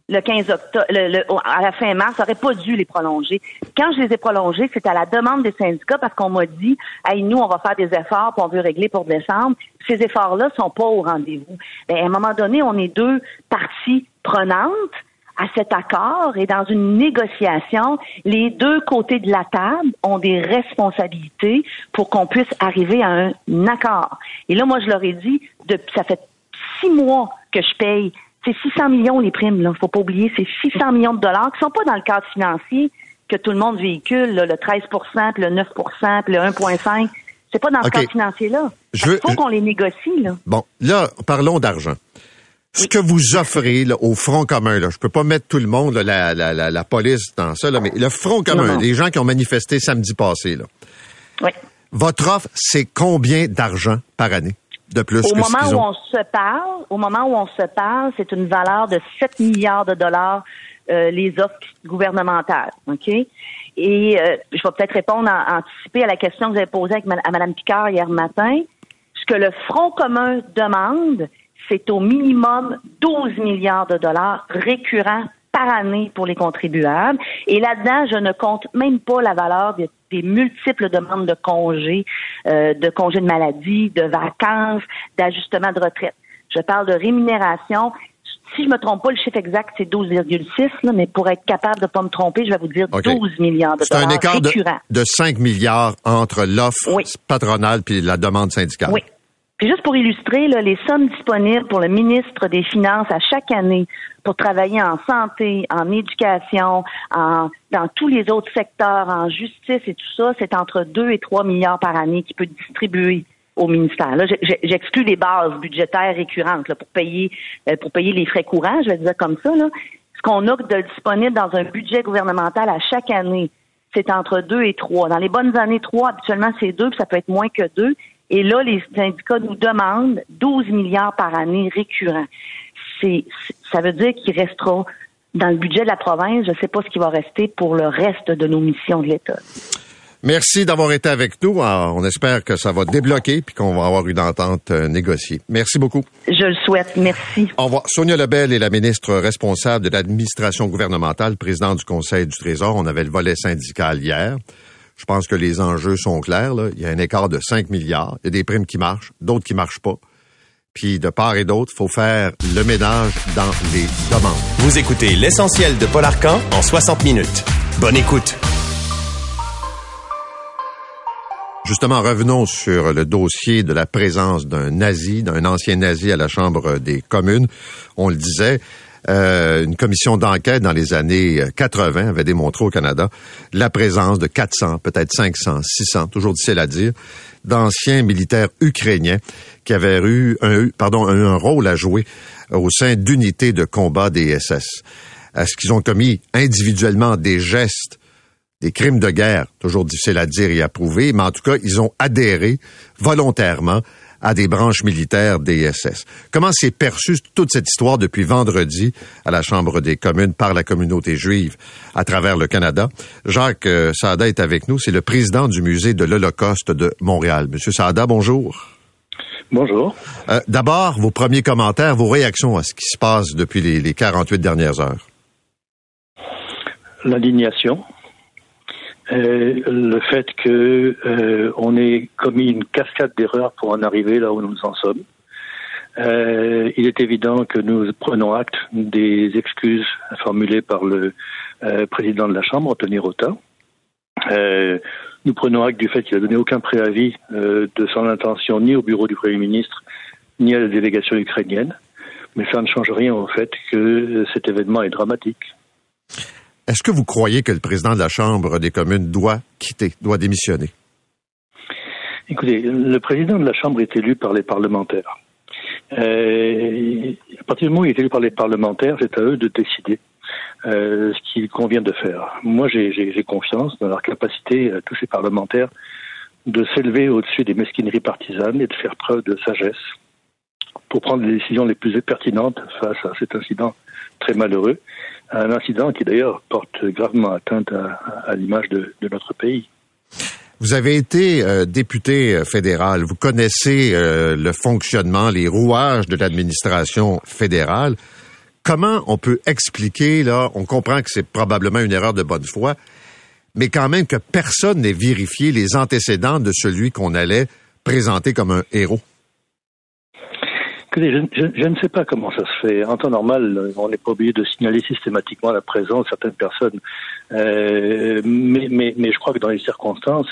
le 15 octobre, le, le- à la fin mars, aurait pas dû les prolonger. Quand je les ai prolongés, c'est à la demande des syndicats parce qu'on m'a dit, hey, nous, on va faire des efforts puis on veut régler pour décembre. Ces efforts-là sont pas au rendez-vous. Ben, à un moment donné, on est deux parties prenantes à cet accord et dans une négociation, les deux côtés de la table ont des responsabilités pour qu'on puisse arriver à un accord. Et là, moi, je leur ai dit, depuis, ça fait six mois que je paye. C'est 600 millions les primes, là. Faut pas oublier, c'est 600 millions de dollars qui sont pas dans le cadre financier que tout le monde véhicule, là, le 13 puis le 9 puis le 1,5 C'est pas dans ce OK. cadre financier-là. Il faut qu'on les négocie, là. Bon, là, parlons d'argent. Ce que vous offrez là, au Front commun, là, je peux pas mettre tout le monde, là, la, la, la, la police dans ça, là, mais le Front commun, Non, les gens qui ont manifesté samedi passé, là, Oui. votre offre, c'est combien d'argent par année de plus Au que moment où ont? on se parle, au moment où on se parle, c'est une valeur de 7 milliards de dollars euh, les offres gouvernementales, ok? Et euh, je vais peut-être répondre en anticiper à la question que vous avez posée avec ma- à Mme Picard hier matin. Ce que le Front commun demande, c'est au minimum 12 milliards de dollars récurrents par année pour les contribuables. Et là-dedans, je ne compte même pas la valeur des, des multiples demandes de congés, euh, de congés de maladie, de vacances, d'ajustement de retraite. Je parle de rémunération. Si je me trompe pas, le chiffre exact, c'est 12,6, là, mais pour être capable de pas me tromper, je vais vous dire OK. 12 milliards de C'est dollars un écart de, récurrents. de 5 milliards entre l'offre Oui. patronale puis la demande syndicale. Oui. Puis juste pour illustrer, là, les sommes disponibles pour le ministre des Finances à chaque année pour travailler en santé, en éducation, en, dans tous les autres secteurs, en justice et tout ça, c'est entre 2 et 3 milliards par année qu'il peut distribuer au ministère. Là, j'exclus les bases budgétaires récurrentes là, pour payer euh, pour payer les frais courants, je vais dire comme ça. Là. Ce qu'on a de disponible dans un budget gouvernemental à chaque année, c'est entre 2 et 3. Dans les bonnes années 3, habituellement, c'est 2, puis ça peut être moins que 2. Et là, les syndicats nous demandent 12 milliards par année récurrents. C'est, ça veut dire qu'il restera dans le budget de la province, je ne sais pas ce qui va rester pour le reste de nos missions de l'État. Merci d'avoir été avec nous. Ah, on espère que ça va débloquer puis qu'on va avoir une entente euh, négociée. Merci beaucoup. Je le souhaite. Merci. Au revoir. Sonia Lebel est la ministre responsable de l'administration gouvernementale, présidente du Conseil du Trésor. On avait le volet syndical hier. Je pense que les enjeux sont clairs. Là. Il y a un écart de 5 milliards. Il y a des primes qui marchent, d'autres qui marchent pas. Puis de part et d'autre, faut faire le ménage dans les demandes. Vous écoutez l'essentiel de Paul Arcan en 60 minutes. Bonne écoute. Justement, revenons sur le dossier de la présence d'un nazi, d'un ancien nazi à la Chambre des communes. On le disait, euh, une commission d'enquête dans les années 80 avait démontré au Canada la présence de 400, peut-être 500, 600, toujours difficile à dire, d'anciens militaires ukrainiens qui avaient eu un, un rôle à jouer au sein d'unités de combat des SS. Est-ce qu'ils ont commis individuellement des gestes des crimes de guerre, toujours difficile à dire et à prouver, mais en tout cas, ils ont adhéré volontairement à des branches militaires des SS. Comment s'est perçue toute cette histoire depuis vendredi à la Chambre des communes par la communauté juive à travers le Canada? Jacques euh, Saada est avec nous, c'est le président du musée de l'Holocauste de Montréal. Monsieur Saada, bonjour. Bonjour. Euh, D'abord, vos premiers commentaires, vos réactions à ce qui se passe depuis les, les 48 dernières heures. L'indignation, euh, le fait que euh, on ait commis une cascade d'erreurs pour en arriver là où nous en sommes. Euh, il est évident que nous prenons acte des excuses formulées par le euh, président de la Chambre, Tony Rota. Nous prenons acte du fait qu'il n'a donné aucun préavis de son intention ni au bureau du Premier ministre ni à la délégation ukrainienne. Mais ça ne change rien au fait que cet événement est dramatique. Est-ce que vous croyez que le président de la Chambre des communes doit quitter, doit démissionner? Écoutez, le président de la Chambre est élu par les parlementaires. Euh, à partir du moment où il est élu par les parlementaires, c'est à eux de décider euh, ce qu'il convient de faire. Moi, j'ai confiance dans leur capacité, à tous ces parlementaires, de s'élever au-dessus des mesquineries partisanes et de faire preuve de sagesse pour prendre les décisions les plus pertinentes face à cet incident très malheureux un incident qui d'ailleurs porte gravement atteinte à, l'image de, notre pays. Vous avez été euh, député euh, fédéral, vous connaissez euh, le fonctionnement, les rouages de l'administration fédérale. Comment on peut expliquer, là, on comprend que c'est probablement une erreur de bonne foi, mais quand même que personne n'ait vérifié les antécédents de celui qu'on allait présenter comme un héros? Je, ne sais pas comment ça se fait. En temps normal, on n'est pas obligé de signaler systématiquement la présence de certaines personnes. Euh, mais, je crois que dans les circonstances,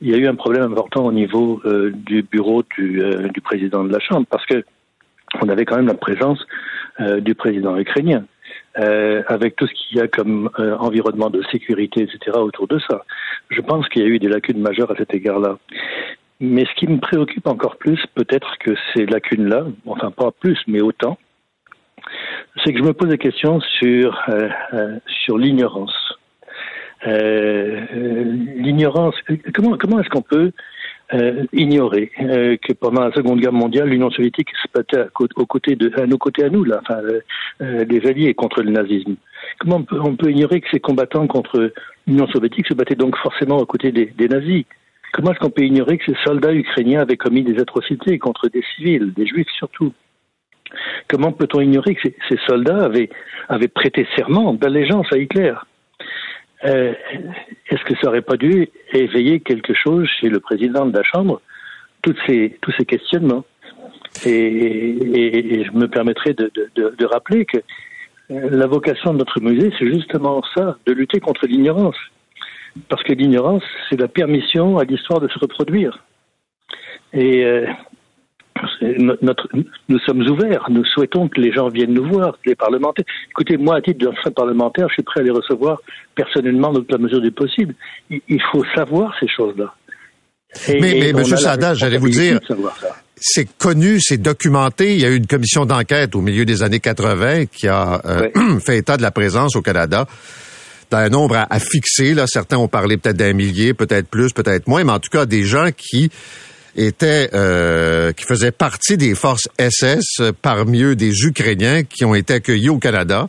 il y a eu un problème important au niveau euh, du bureau du, euh, du, président de la Chambre, parce que on avait quand même la présence du président ukrainien. avec tout ce qu'il y a comme environnement de sécurité, etc., autour de ça. Je pense qu'il y a eu des lacunes majeures à cet égard-là. Mais ce qui me préoccupe encore plus, peut-être que ces lacunes-là, enfin pas plus, mais autant, c'est que je me pose des questions sur, euh, euh, sur l'ignorance. Euh, l'ignorance, comment, comment est-ce qu'on peut ignorer que pendant la Seconde Guerre mondiale, l'Union soviétique se battait à, aux côtés de, à nos côtés à nous, là, enfin, des alliés contre le nazisme. Comment on peut, on peut ignorer que ces combattants contre l'Union soviétique se battaient donc forcément aux côtés des, des nazis? Comment est-ce qu'on peut ignorer que ces soldats ukrainiens avaient commis des atrocités contre des civils, des juifs surtout? Comment peut-on ignorer que ces, soldats avaient, prêté serment d'allégeance à Hitler? Euh, Est-ce que ça n'aurait pas dû éveiller quelque chose chez le président de la Chambre? Tous ces questionnements. Et, je me permettrai de, de rappeler que euh, la vocation de notre musée, c'est justement ça, de lutter contre l'ignorance. Parce que l'ignorance, c'est la permission à l'histoire de se reproduire. Et, euh, notre, nous sommes ouverts. Nous souhaitons que les gens viennent nous voir, les parlementaires. Écoutez, moi, à titre d'ancien parlementaire, je suis prêt à les recevoir personnellement dans la mesure du possible. Il, faut savoir ces choses-là. mais, mais M. Sada, j'allais vous dire, c'est connu, c'est documenté. Il y a eu une commission d'enquête au milieu des années 80 qui a euh, fait état de la présence au Canada d'un nombre à, fixer. Là, certains ont parlé peut-être d'un millier, peut-être plus, peut-être moins, mais en tout cas des gens qui étaient euh, qui faisaient partie des forces SS, parmi eux des Ukrainiens qui ont été accueillis au Canada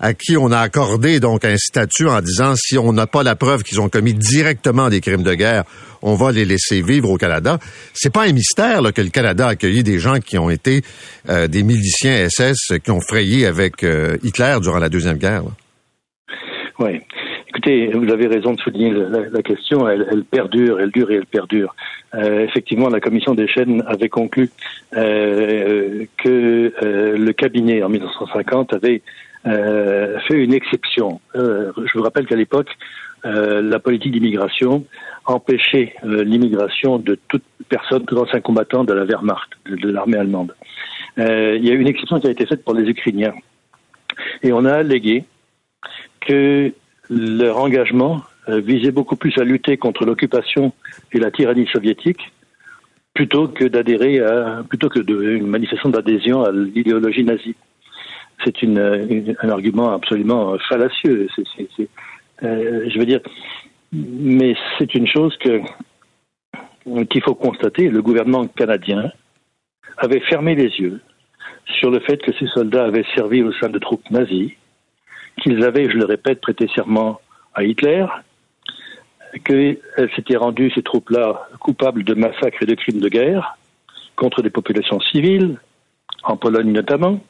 à qui on a accordé donc un statut en disant si on n'a pas la preuve qu'ils ont commis directement des crimes de guerre, on va les laisser vivre au Canada. C'est pas un mystère là, que le Canada a accueilli des gens qui ont été euh, des miliciens SS qui ont frayé avec euh, Hitler durant la deuxième guerre. Oui. Écoutez, vous avez raison de souligner la, question. Elle, perdure, elle dure et elle perdure. Euh, effectivement, la commission des chaînes avait conclu euh, que euh, le cabinet en 1950 avait fait une exception. je vous rappelle qu'à l'époque, la politique d'immigration empêchait l'immigration de toute personne, tout ancien combattant de la Wehrmacht, de l'armée allemande. il y a eu une exception qui a été faite pour les Ukrainiens. Et on a allégué que leur engagement euh, visait beaucoup plus à lutter contre l'occupation et la tyrannie soviétique plutôt que d'adhérer à plutôt que de, une manifestation d'adhésion à l'idéologie nazie. C'est une, un argument absolument fallacieux. euh, je veux dire, mais c'est une chose que qu'il faut constater. Le gouvernement canadien avait fermé les yeux sur le fait que ces soldats avaient servi au sein de troupes nazies qu'ils avaient, je le répète, prêté serment à Hitler, qu'elles s'étaient rendues, ces troupes-là, coupables de massacres et de crimes de guerre contre des populations civiles, en Pologne notamment.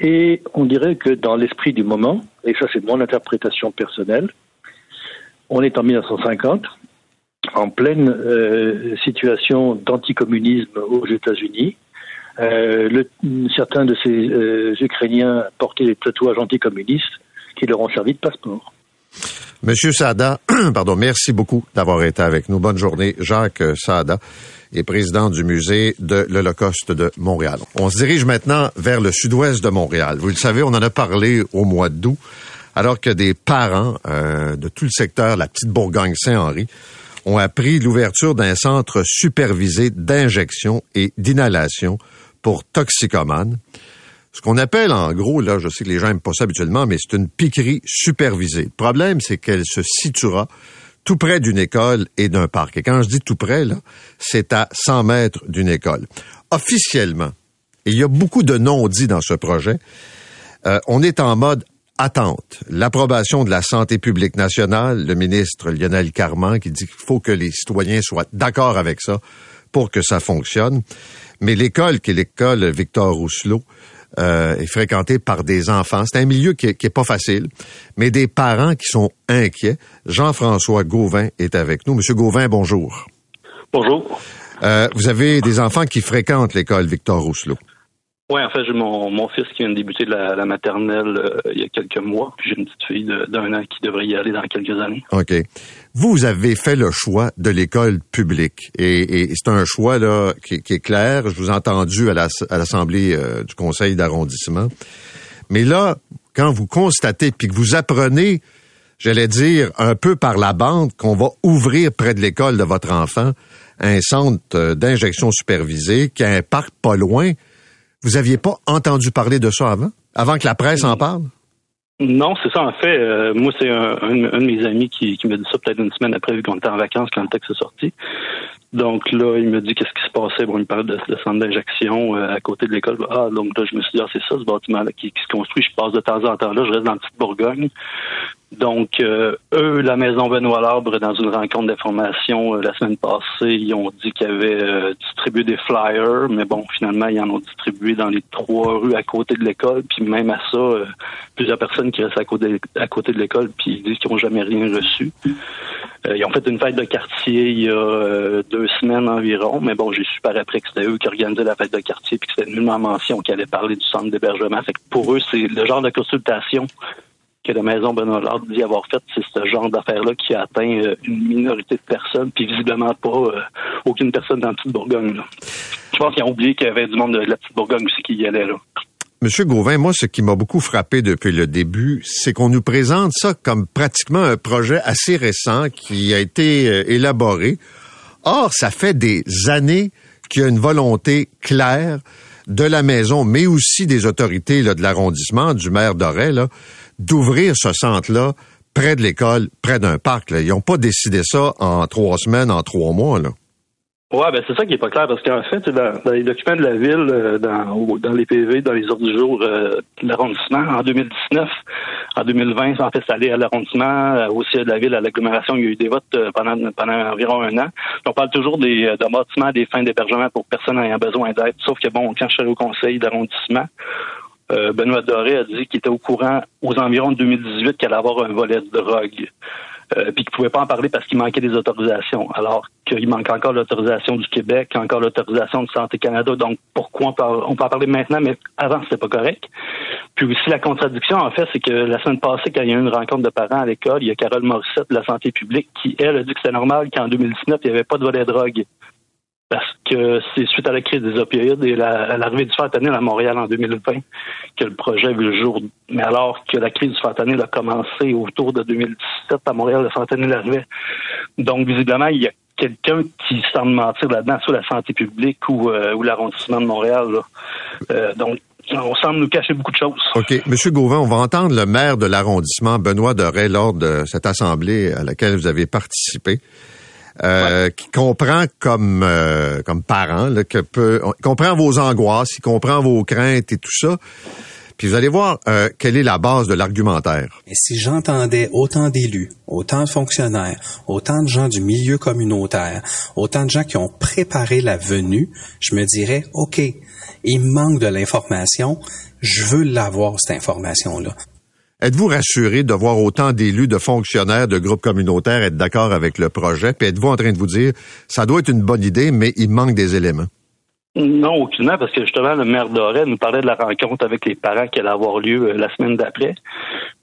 Et on dirait que dans l'esprit du moment, et ça c'est mon interprétation personnelle, on est en 1950, en pleine euh, situation d'anticommunisme aux États-Unis, euh, le, certains de ces euh, Ukrainiens portaient des tatouages anticommunistes qui leur ont servi de passeport. Monsieur Sada, pardon, merci beaucoup d'avoir été avec nous. Bonne journée. Jacques Sada est président du musée de l'Holocauste de Montréal. On se dirige maintenant vers le sud-ouest de Montréal. Vous le savez, on en a parlé au mois d'août, alors que des parents euh, de tout le secteur, la petite Bourgogne-Saint-Henri, ont appris l'ouverture d'un centre supervisé d'injection et d'inhalation pour toxicomanes. Ce qu'on appelle en gros, là, je sais que les gens n'aiment pas ça habituellement, mais c'est une piquerie supervisée. Le problème, c'est qu'elle se situera tout près d'une école et d'un parc. Et quand je dis tout près, là, c'est à 100 mètres d'une école. Officiellement, et il y a beaucoup de non-dits dans ce projet, euh, on est en mode attente. L'approbation de la santé publique nationale, le ministre Lionel Carman qui dit qu'il faut que les citoyens soient d'accord avec ça pour que ça fonctionne. Mais l'école, qui est l'école Victor Rousselot, euh, est fréquentée par des enfants. C'est un milieu qui est, pas facile, mais des parents qui sont inquiets. Jean-François Gauvin est avec nous. Monsieur Gauvin, bonjour. Bonjour. Euh, vous avez des enfants qui fréquentent l'école Victor Rousselot. Oui, en fait, j'ai mon, mon fils qui vient de débuter la, la maternelle euh, il y a quelques mois, puis j'ai une petite fille d'un an qui devrait y aller dans quelques années. OK. Vous avez fait le choix de l'école publique et, et c'est un choix là qui, qui, est clair. Je vous ai entendu à l'Assemblée euh, du Conseil d'arrondissement. Mais là, quand vous constatez puis que vous apprenez, j'allais dire, un peu par la bande qu'on va ouvrir près de l'école de votre enfant un centre euh, d'injection supervisée qui a un parc pas loin, vous aviez pas entendu parler de ça avant? Avant que la presse en parle? Non, c'est ça. En fait, euh, moi, c'est un, de mes amis qui, m'a dit ça peut-être une semaine après, vu qu'on était en vacances quand le texte est sorti. Donc là, il me dit qu'est-ce qui se passait. Bon, il me de, de centre d'injection euh, à côté de l'école. Ah, donc là, je me suis dit, ah, c'est ça, ce bâtiment-là qui, se construit. Je passe de temps en temps là, je reste dans la petite Bourgogne. Donc, euh, eux, la maison Benoît Labre, dans une rencontre d'information euh, la semaine passée, ils ont dit qu'ils avaient euh, distribué des flyers, mais bon, finalement, ils en ont distribué dans les trois rues à côté de l'école, puis même à ça, plusieurs personnes qui restent à côté à côté de l'école, puis ils disent qu'ils n'ont jamais rien reçu. ils ont fait une fête de quartier il y a deux semaines environ, mais bon, j'ai su par après que c'était eux qui organisaient la fête de quartier, puis que c'était nullement mention qui allait parler du centre d'hébergement. Fait que pour eux, c'est le genre de consultation que la maison Benoît dit avoir fait, c'est ce genre d'affaire-là qui a atteint euh, une minorité de personnes, puis visiblement pas euh, aucune personne dans la petite Bourgogne. Là. Je pense qu'ils ont oublié qu'il y avait du monde de la petite Bourgogne aussi qui y allait là. Monsieur Gauvin, moi, ce qui m'a beaucoup frappé depuis le début, c'est qu'on nous présente ça comme pratiquement un projet assez récent qui a été euh, élaboré. Or, ça fait des années qu'il y a une volonté claire de la maison, mais aussi des autorités là, de l'arrondissement, du maire d'Oret, d'ouvrir ce centre-là près de l'école, près d'un parc. Ils n'ont pas décidé ça en trois semaines, en trois mois. Là. Ouais, ben c'est ça qui est pas clair parce qu'en fait, dans, dans, les documents de la ville, euh, dans, les PV, dans les ordres du jour euh, de l'arrondissement, en 2019, en 2020, en fait, c'est allé à l'arrondissement, euh, aussi à la ville, à l'agglomération, il y a eu des votes pendant environ un an. On parle toujours des de bâtiments, des fins d'hébergement pour personnes ayant besoin d'aide. Sauf que bon, quand je suis au conseil d'arrondissement, Benoît Doré a dit qu'il était au courant aux environs de 2018 qu'il allait avoir un volet de drogue euh, puis qu'il pouvait pas en parler parce qu'il manquait des autorisations, alors qu'il manque encore l'autorisation du Québec, encore l'autorisation de Santé Canada. Donc, pourquoi on peut, on peut en parler maintenant, mais avant, c'était pas correct. Puis aussi, la contradiction, en fait, c'est que la semaine passée, quand il y a eu une rencontre de parents à l'école, il y a Carole Morissette de la santé publique qui, elle, a dit que c'était normal qu'en 2019, il n'y avait pas de volet drogue parce que c'est suite à la crise des opioïdes et l'arrivée du fentanyl à Montréal en 2020 que le projet a vu le jour. Mais alors que la crise du fentanyl a commencé autour de 2017 à Montréal, le fentanyl arrivait. Donc, visiblement, il y a quelqu'un qui semble mentir là-dedans, sur la santé publique ou, euh, ou l'arrondissement de Montréal. Euh, donc, on semble nous cacher beaucoup de choses. OK. Monsieur Gauvin, on va entendre le maire de l'arrondissement, Benoît Doré, lors de cette assemblée à laquelle vous avez participé. Euh, qui comprend comme euh, comme parent, là, que peut, comprend vos angoisses, il comprend vos craintes et tout ça. Puis vous allez voir euh, quelle est la base de l'argumentaire. Et si j'entendais autant d'élus, autant de fonctionnaires, autant de gens du milieu communautaire, autant de gens qui ont préparé la venue, je me dirais, OK, il manque de l'information, je veux l'avoir, cette information-là. Êtes-vous rassuré de voir autant d'élus, de fonctionnaires, de groupes communautaires être d'accord avec le projet? Puis êtes-vous en train de vous dire, ça doit être une bonne idée, mais il manque des éléments? Non, aucunement, parce que justement, le maire d'Oret nous parlait de la rencontre avec les parents qui allait avoir lieu euh, la semaine d'après.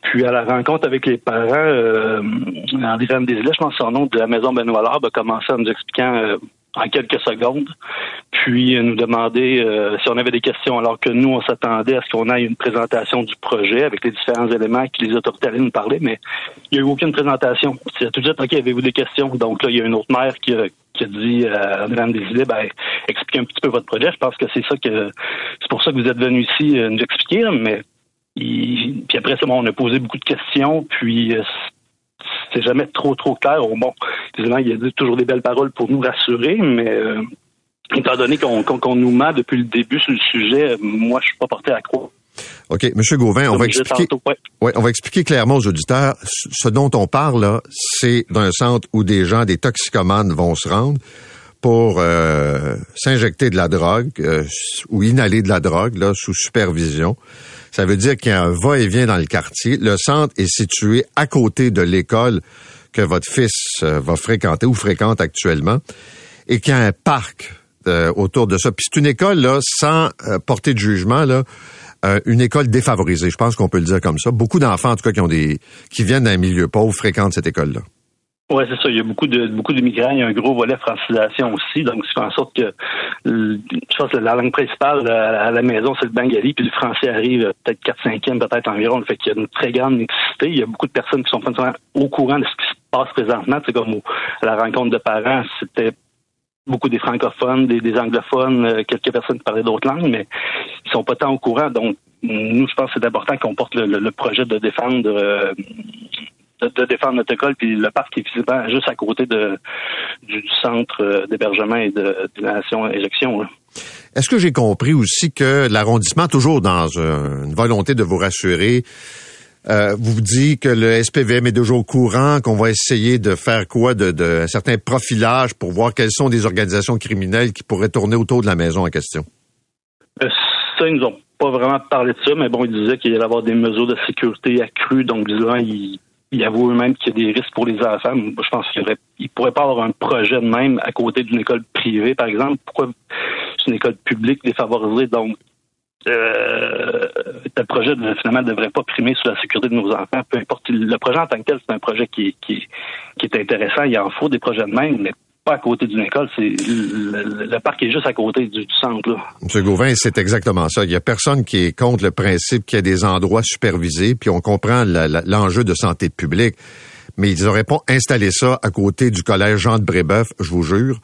Puis à la rencontre avec les parents, euh, André Desilets, je pense son nom, de la maison Benoît Larbe, a commencé en nous expliquant euh, en quelques secondes, puis nous demander euh, si on avait des questions, alors que nous, on s'attendait à ce qu'on ait une présentation du projet avec les différents éléments que les autorités allaient nous parler, mais il n'y a eu aucune présentation. C'est tout de suite, OK, avez-vous des questions? Donc là, il y a une autre mère qui a, qui a dit à Mme Desilets, ben, expliquez un petit peu votre projet. Je pense que c'est ça que c'est pour ça que vous êtes venu ici euh, nous expliquer, mais puis après ça, bon, on a posé beaucoup de questions, puis euh, c'est jamais trop, trop clair. Bon, évidemment, il y a toujours des belles paroles pour nous rassurer, mais euh, étant donné qu'on nous ment depuis le début sur le sujet, moi, je suis pas porté à croire. OK. Monsieur Gauvin, on va expliquer. ouais. on va expliquer clairement aux auditeurs. Ce dont on parle, c'est d'un centre où des gens, des toxicomanes vont se rendre pour euh, s'injecter de la drogue euh, ou inhaler de la drogue, là, sous supervision. Ça veut dire qu'il y a un va-et-vient dans le quartier. Le centre est situé à côté de l'école que votre fils euh, va fréquenter ou fréquente actuellement et qu'il y a un parc euh, autour de ça. Puis c'est une école là sans euh, porter de jugement là, une école défavorisée. Je pense qu'on peut le dire comme ça. Beaucoup d'enfants en tout cas qui ont des qui viennent d'un milieu pauvre fréquentent cette école là. Oui, c'est ça. Il y a beaucoup de beaucoup d'immigrants. Il y a un gros volet francisation aussi. Donc, fait en sorte que je pense que la langue principale à la maison, c'est le bengali, puis le français arrive peut-être 4 5 peut-être environ. Fait qu'il y a une très grande mixité. Il y a beaucoup de personnes qui sont pas au courant de ce qui se passe présentement. C'est comme à la rencontre de parents, c'était beaucoup des francophones, des, anglophones, euh, quelques personnes qui parlaient d'autres langues, mais ils sont pas tant au courant. Donc, nous, je pense que c'est important qu'on porte le, projet de défendre euh, de, défendre notre école, puis le parc est visiblement juste à côté de, du centre euh, d'hébergement et de, nation éjection. Est-ce que j'ai compris aussi que l'arrondissement, toujours dans une volonté de vous rassurer, euh, vous dit que le SPVM est toujours au courant, qu'on va essayer de faire quoi, de, de un certain profilage pour voir quelles sont des organisations criminelles qui pourraient tourner autour de la maison en question? Euh, ça, ils nous ont pas vraiment parlé de ça, mais bon, ils disaient qu'il y allait avoir des mesures de sécurité accrues, donc disons, ils il avoue eux-mêmes qu'il y a des risques pour les enfants. Je pense qu'il ne pourrait pas avoir un projet de même à côté d'une école privée, par exemple. Pourquoi c'est une école publique défavorisée? Donc, euh, tel projet finalement ne devrait pas primer sur la sécurité de nos enfants. Peu importe le projet en tant que tel, c'est un projet qui, qui, qui est intéressant. Il en faut des projets de même, mais C'est le, parc est juste à côté du, centre. Là. M. Gauvin, c'est exactement ça. Il y a personne qui est contre le principe qu'il y a des endroits supervisés, puis on comprend l'enjeu de santé publique. Mais ils n'auraient pas installé ça à côté du collège Jean de Brébeuf, je vous jure,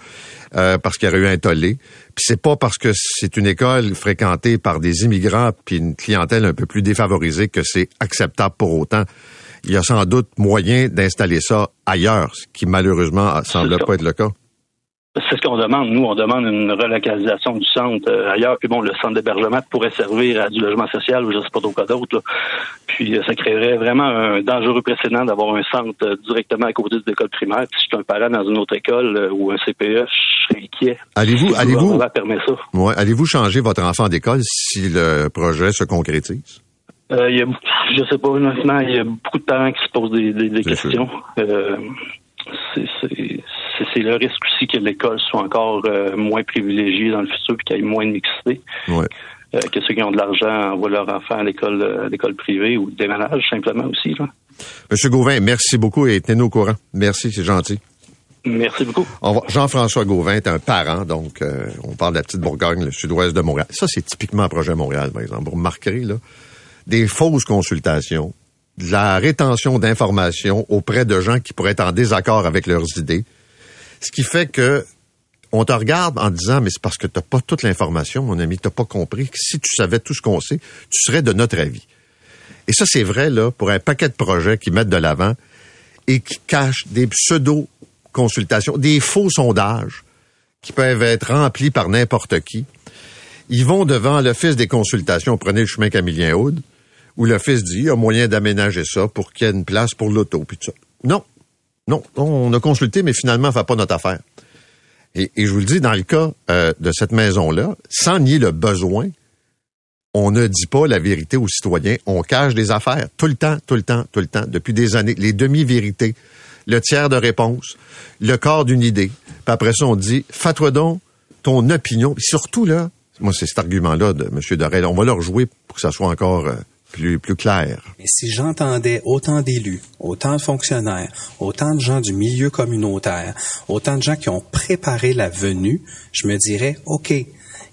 euh, parce qu'il y aurait eu un tollé. Puis c'est pas parce que c'est une école fréquentée par des immigrants puis une clientèle un peu plus défavorisée que c'est acceptable pour autant il y a sans doute moyen d'installer ça ailleurs, ce qui malheureusement semble pas être le cas. C'est ce qu'on demande. Nous, on demande une relocalisation du centre euh, ailleurs. Puis bon, le centre d'hébergement pourrait servir à du logement social ou je sais pas d'autres cas d'autres. Puis euh, ça créerait vraiment un dangereux précédent d'avoir un centre euh, directement à côté de l'école primaire. Puis si je suis un parent dans une autre école ou un CPE, je serais inquiet. Allez-vous, allez-vous, allez-vous changer votre enfant d'école si le projet se concrétise? Euh, il y a, je sais pas, honnêtement, il y a beaucoup de parents qui se posent des, des, questions. Euh, c'est le risque aussi que l'école soit encore euh, moins privilégiée dans le futur et qu'il y ait moins de mixité. Ouais. Euh, que ceux qui ont de l'argent envoient leurs enfants à l'école l'école privée ou déménagent simplement aussi. Là. Monsieur Gauvin, merci beaucoup et tenez-nous au courant. Merci, c'est gentil. Merci beaucoup. Jean-François Gauvin est un parent, donc on parle de la petite Bourgogne, le sud-ouest de Montréal. Ça, c'est typiquement un projet Montréal, par exemple. Vous remarquerez, là, des fausses consultations, de la rétention d'informations auprès de gens qui pourraient être en désaccord avec leurs idées. Ce qui fait que on te regarde en disant, mais c'est parce que tu n'as pas toute l'information, mon ami, tu n'as pas compris que si tu savais tout ce qu'on sait, tu serais de notre avis. Et ça, c'est vrai, là, pour un paquet de projets qui mettent de l'avant et qui cachent des pseudo-consultations, des faux sondages qui peuvent être remplis par n'importe qui. Ils vont devant l'Office des consultations, prenez le chemin Camillien Aude, où l'Office dit, il y a moyen d'aménager ça pour qu'il y ait une place pour l'auto, puis ça. Non. Non. On a consulté, mais finalement, on fait pas notre affaire. Et, je vous le dis, dans le cas euh, de cette maison-là, sans nier le besoin, on ne dit pas la vérité aux citoyens. On cache des affaires tout le temps, tout le temps, tout le temps, depuis des années. Les demi-vérités, le tiers de réponse, le corps d'une idée. Puis après ça, on dit, fais-toi donc ton opinion. Et surtout, là, moi, c'est cet argument-là de M. Dorel. On va leur jouer pour que ça soit encore euh, plus, plus clair. Et si j'entendais autant d'élus, autant de fonctionnaires, autant de gens du milieu communautaire, autant de gens qui ont préparé la venue, je me dirais, OK,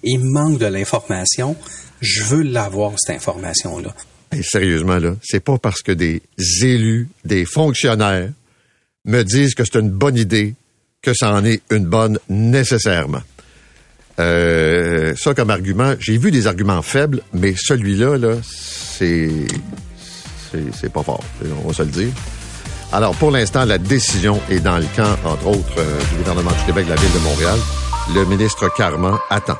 il manque de l'information, je veux l'avoir, cette information-là. Et sérieusement, là, c'est pas parce que des élus, des fonctionnaires me disent que c'est une bonne idée que ça en est une bonne nécessairement. Euh, ça comme argument, j'ai vu des arguments faibles, mais celui-là, là, c'est, c'est, pas fort, on va se le dire. Alors, pour l'instant, la décision est dans le camp, entre autres, euh, du gouvernement du Québec, de la Ville de Montréal. Le ministre Carman attend.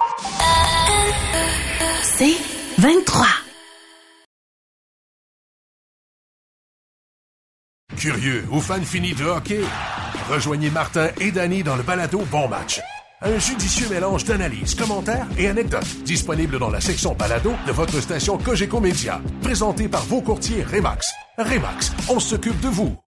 C'est 23. Curieux ou fan fini de hockey? Rejoignez Martin et Danny dans le balado Bon Match un judicieux mélange d'analyses, commentaires et anecdotes disponible dans la section balado de votre station Cogeco Média. Présenté par vos courtiers Remax. Remax, on s'occupe de vous.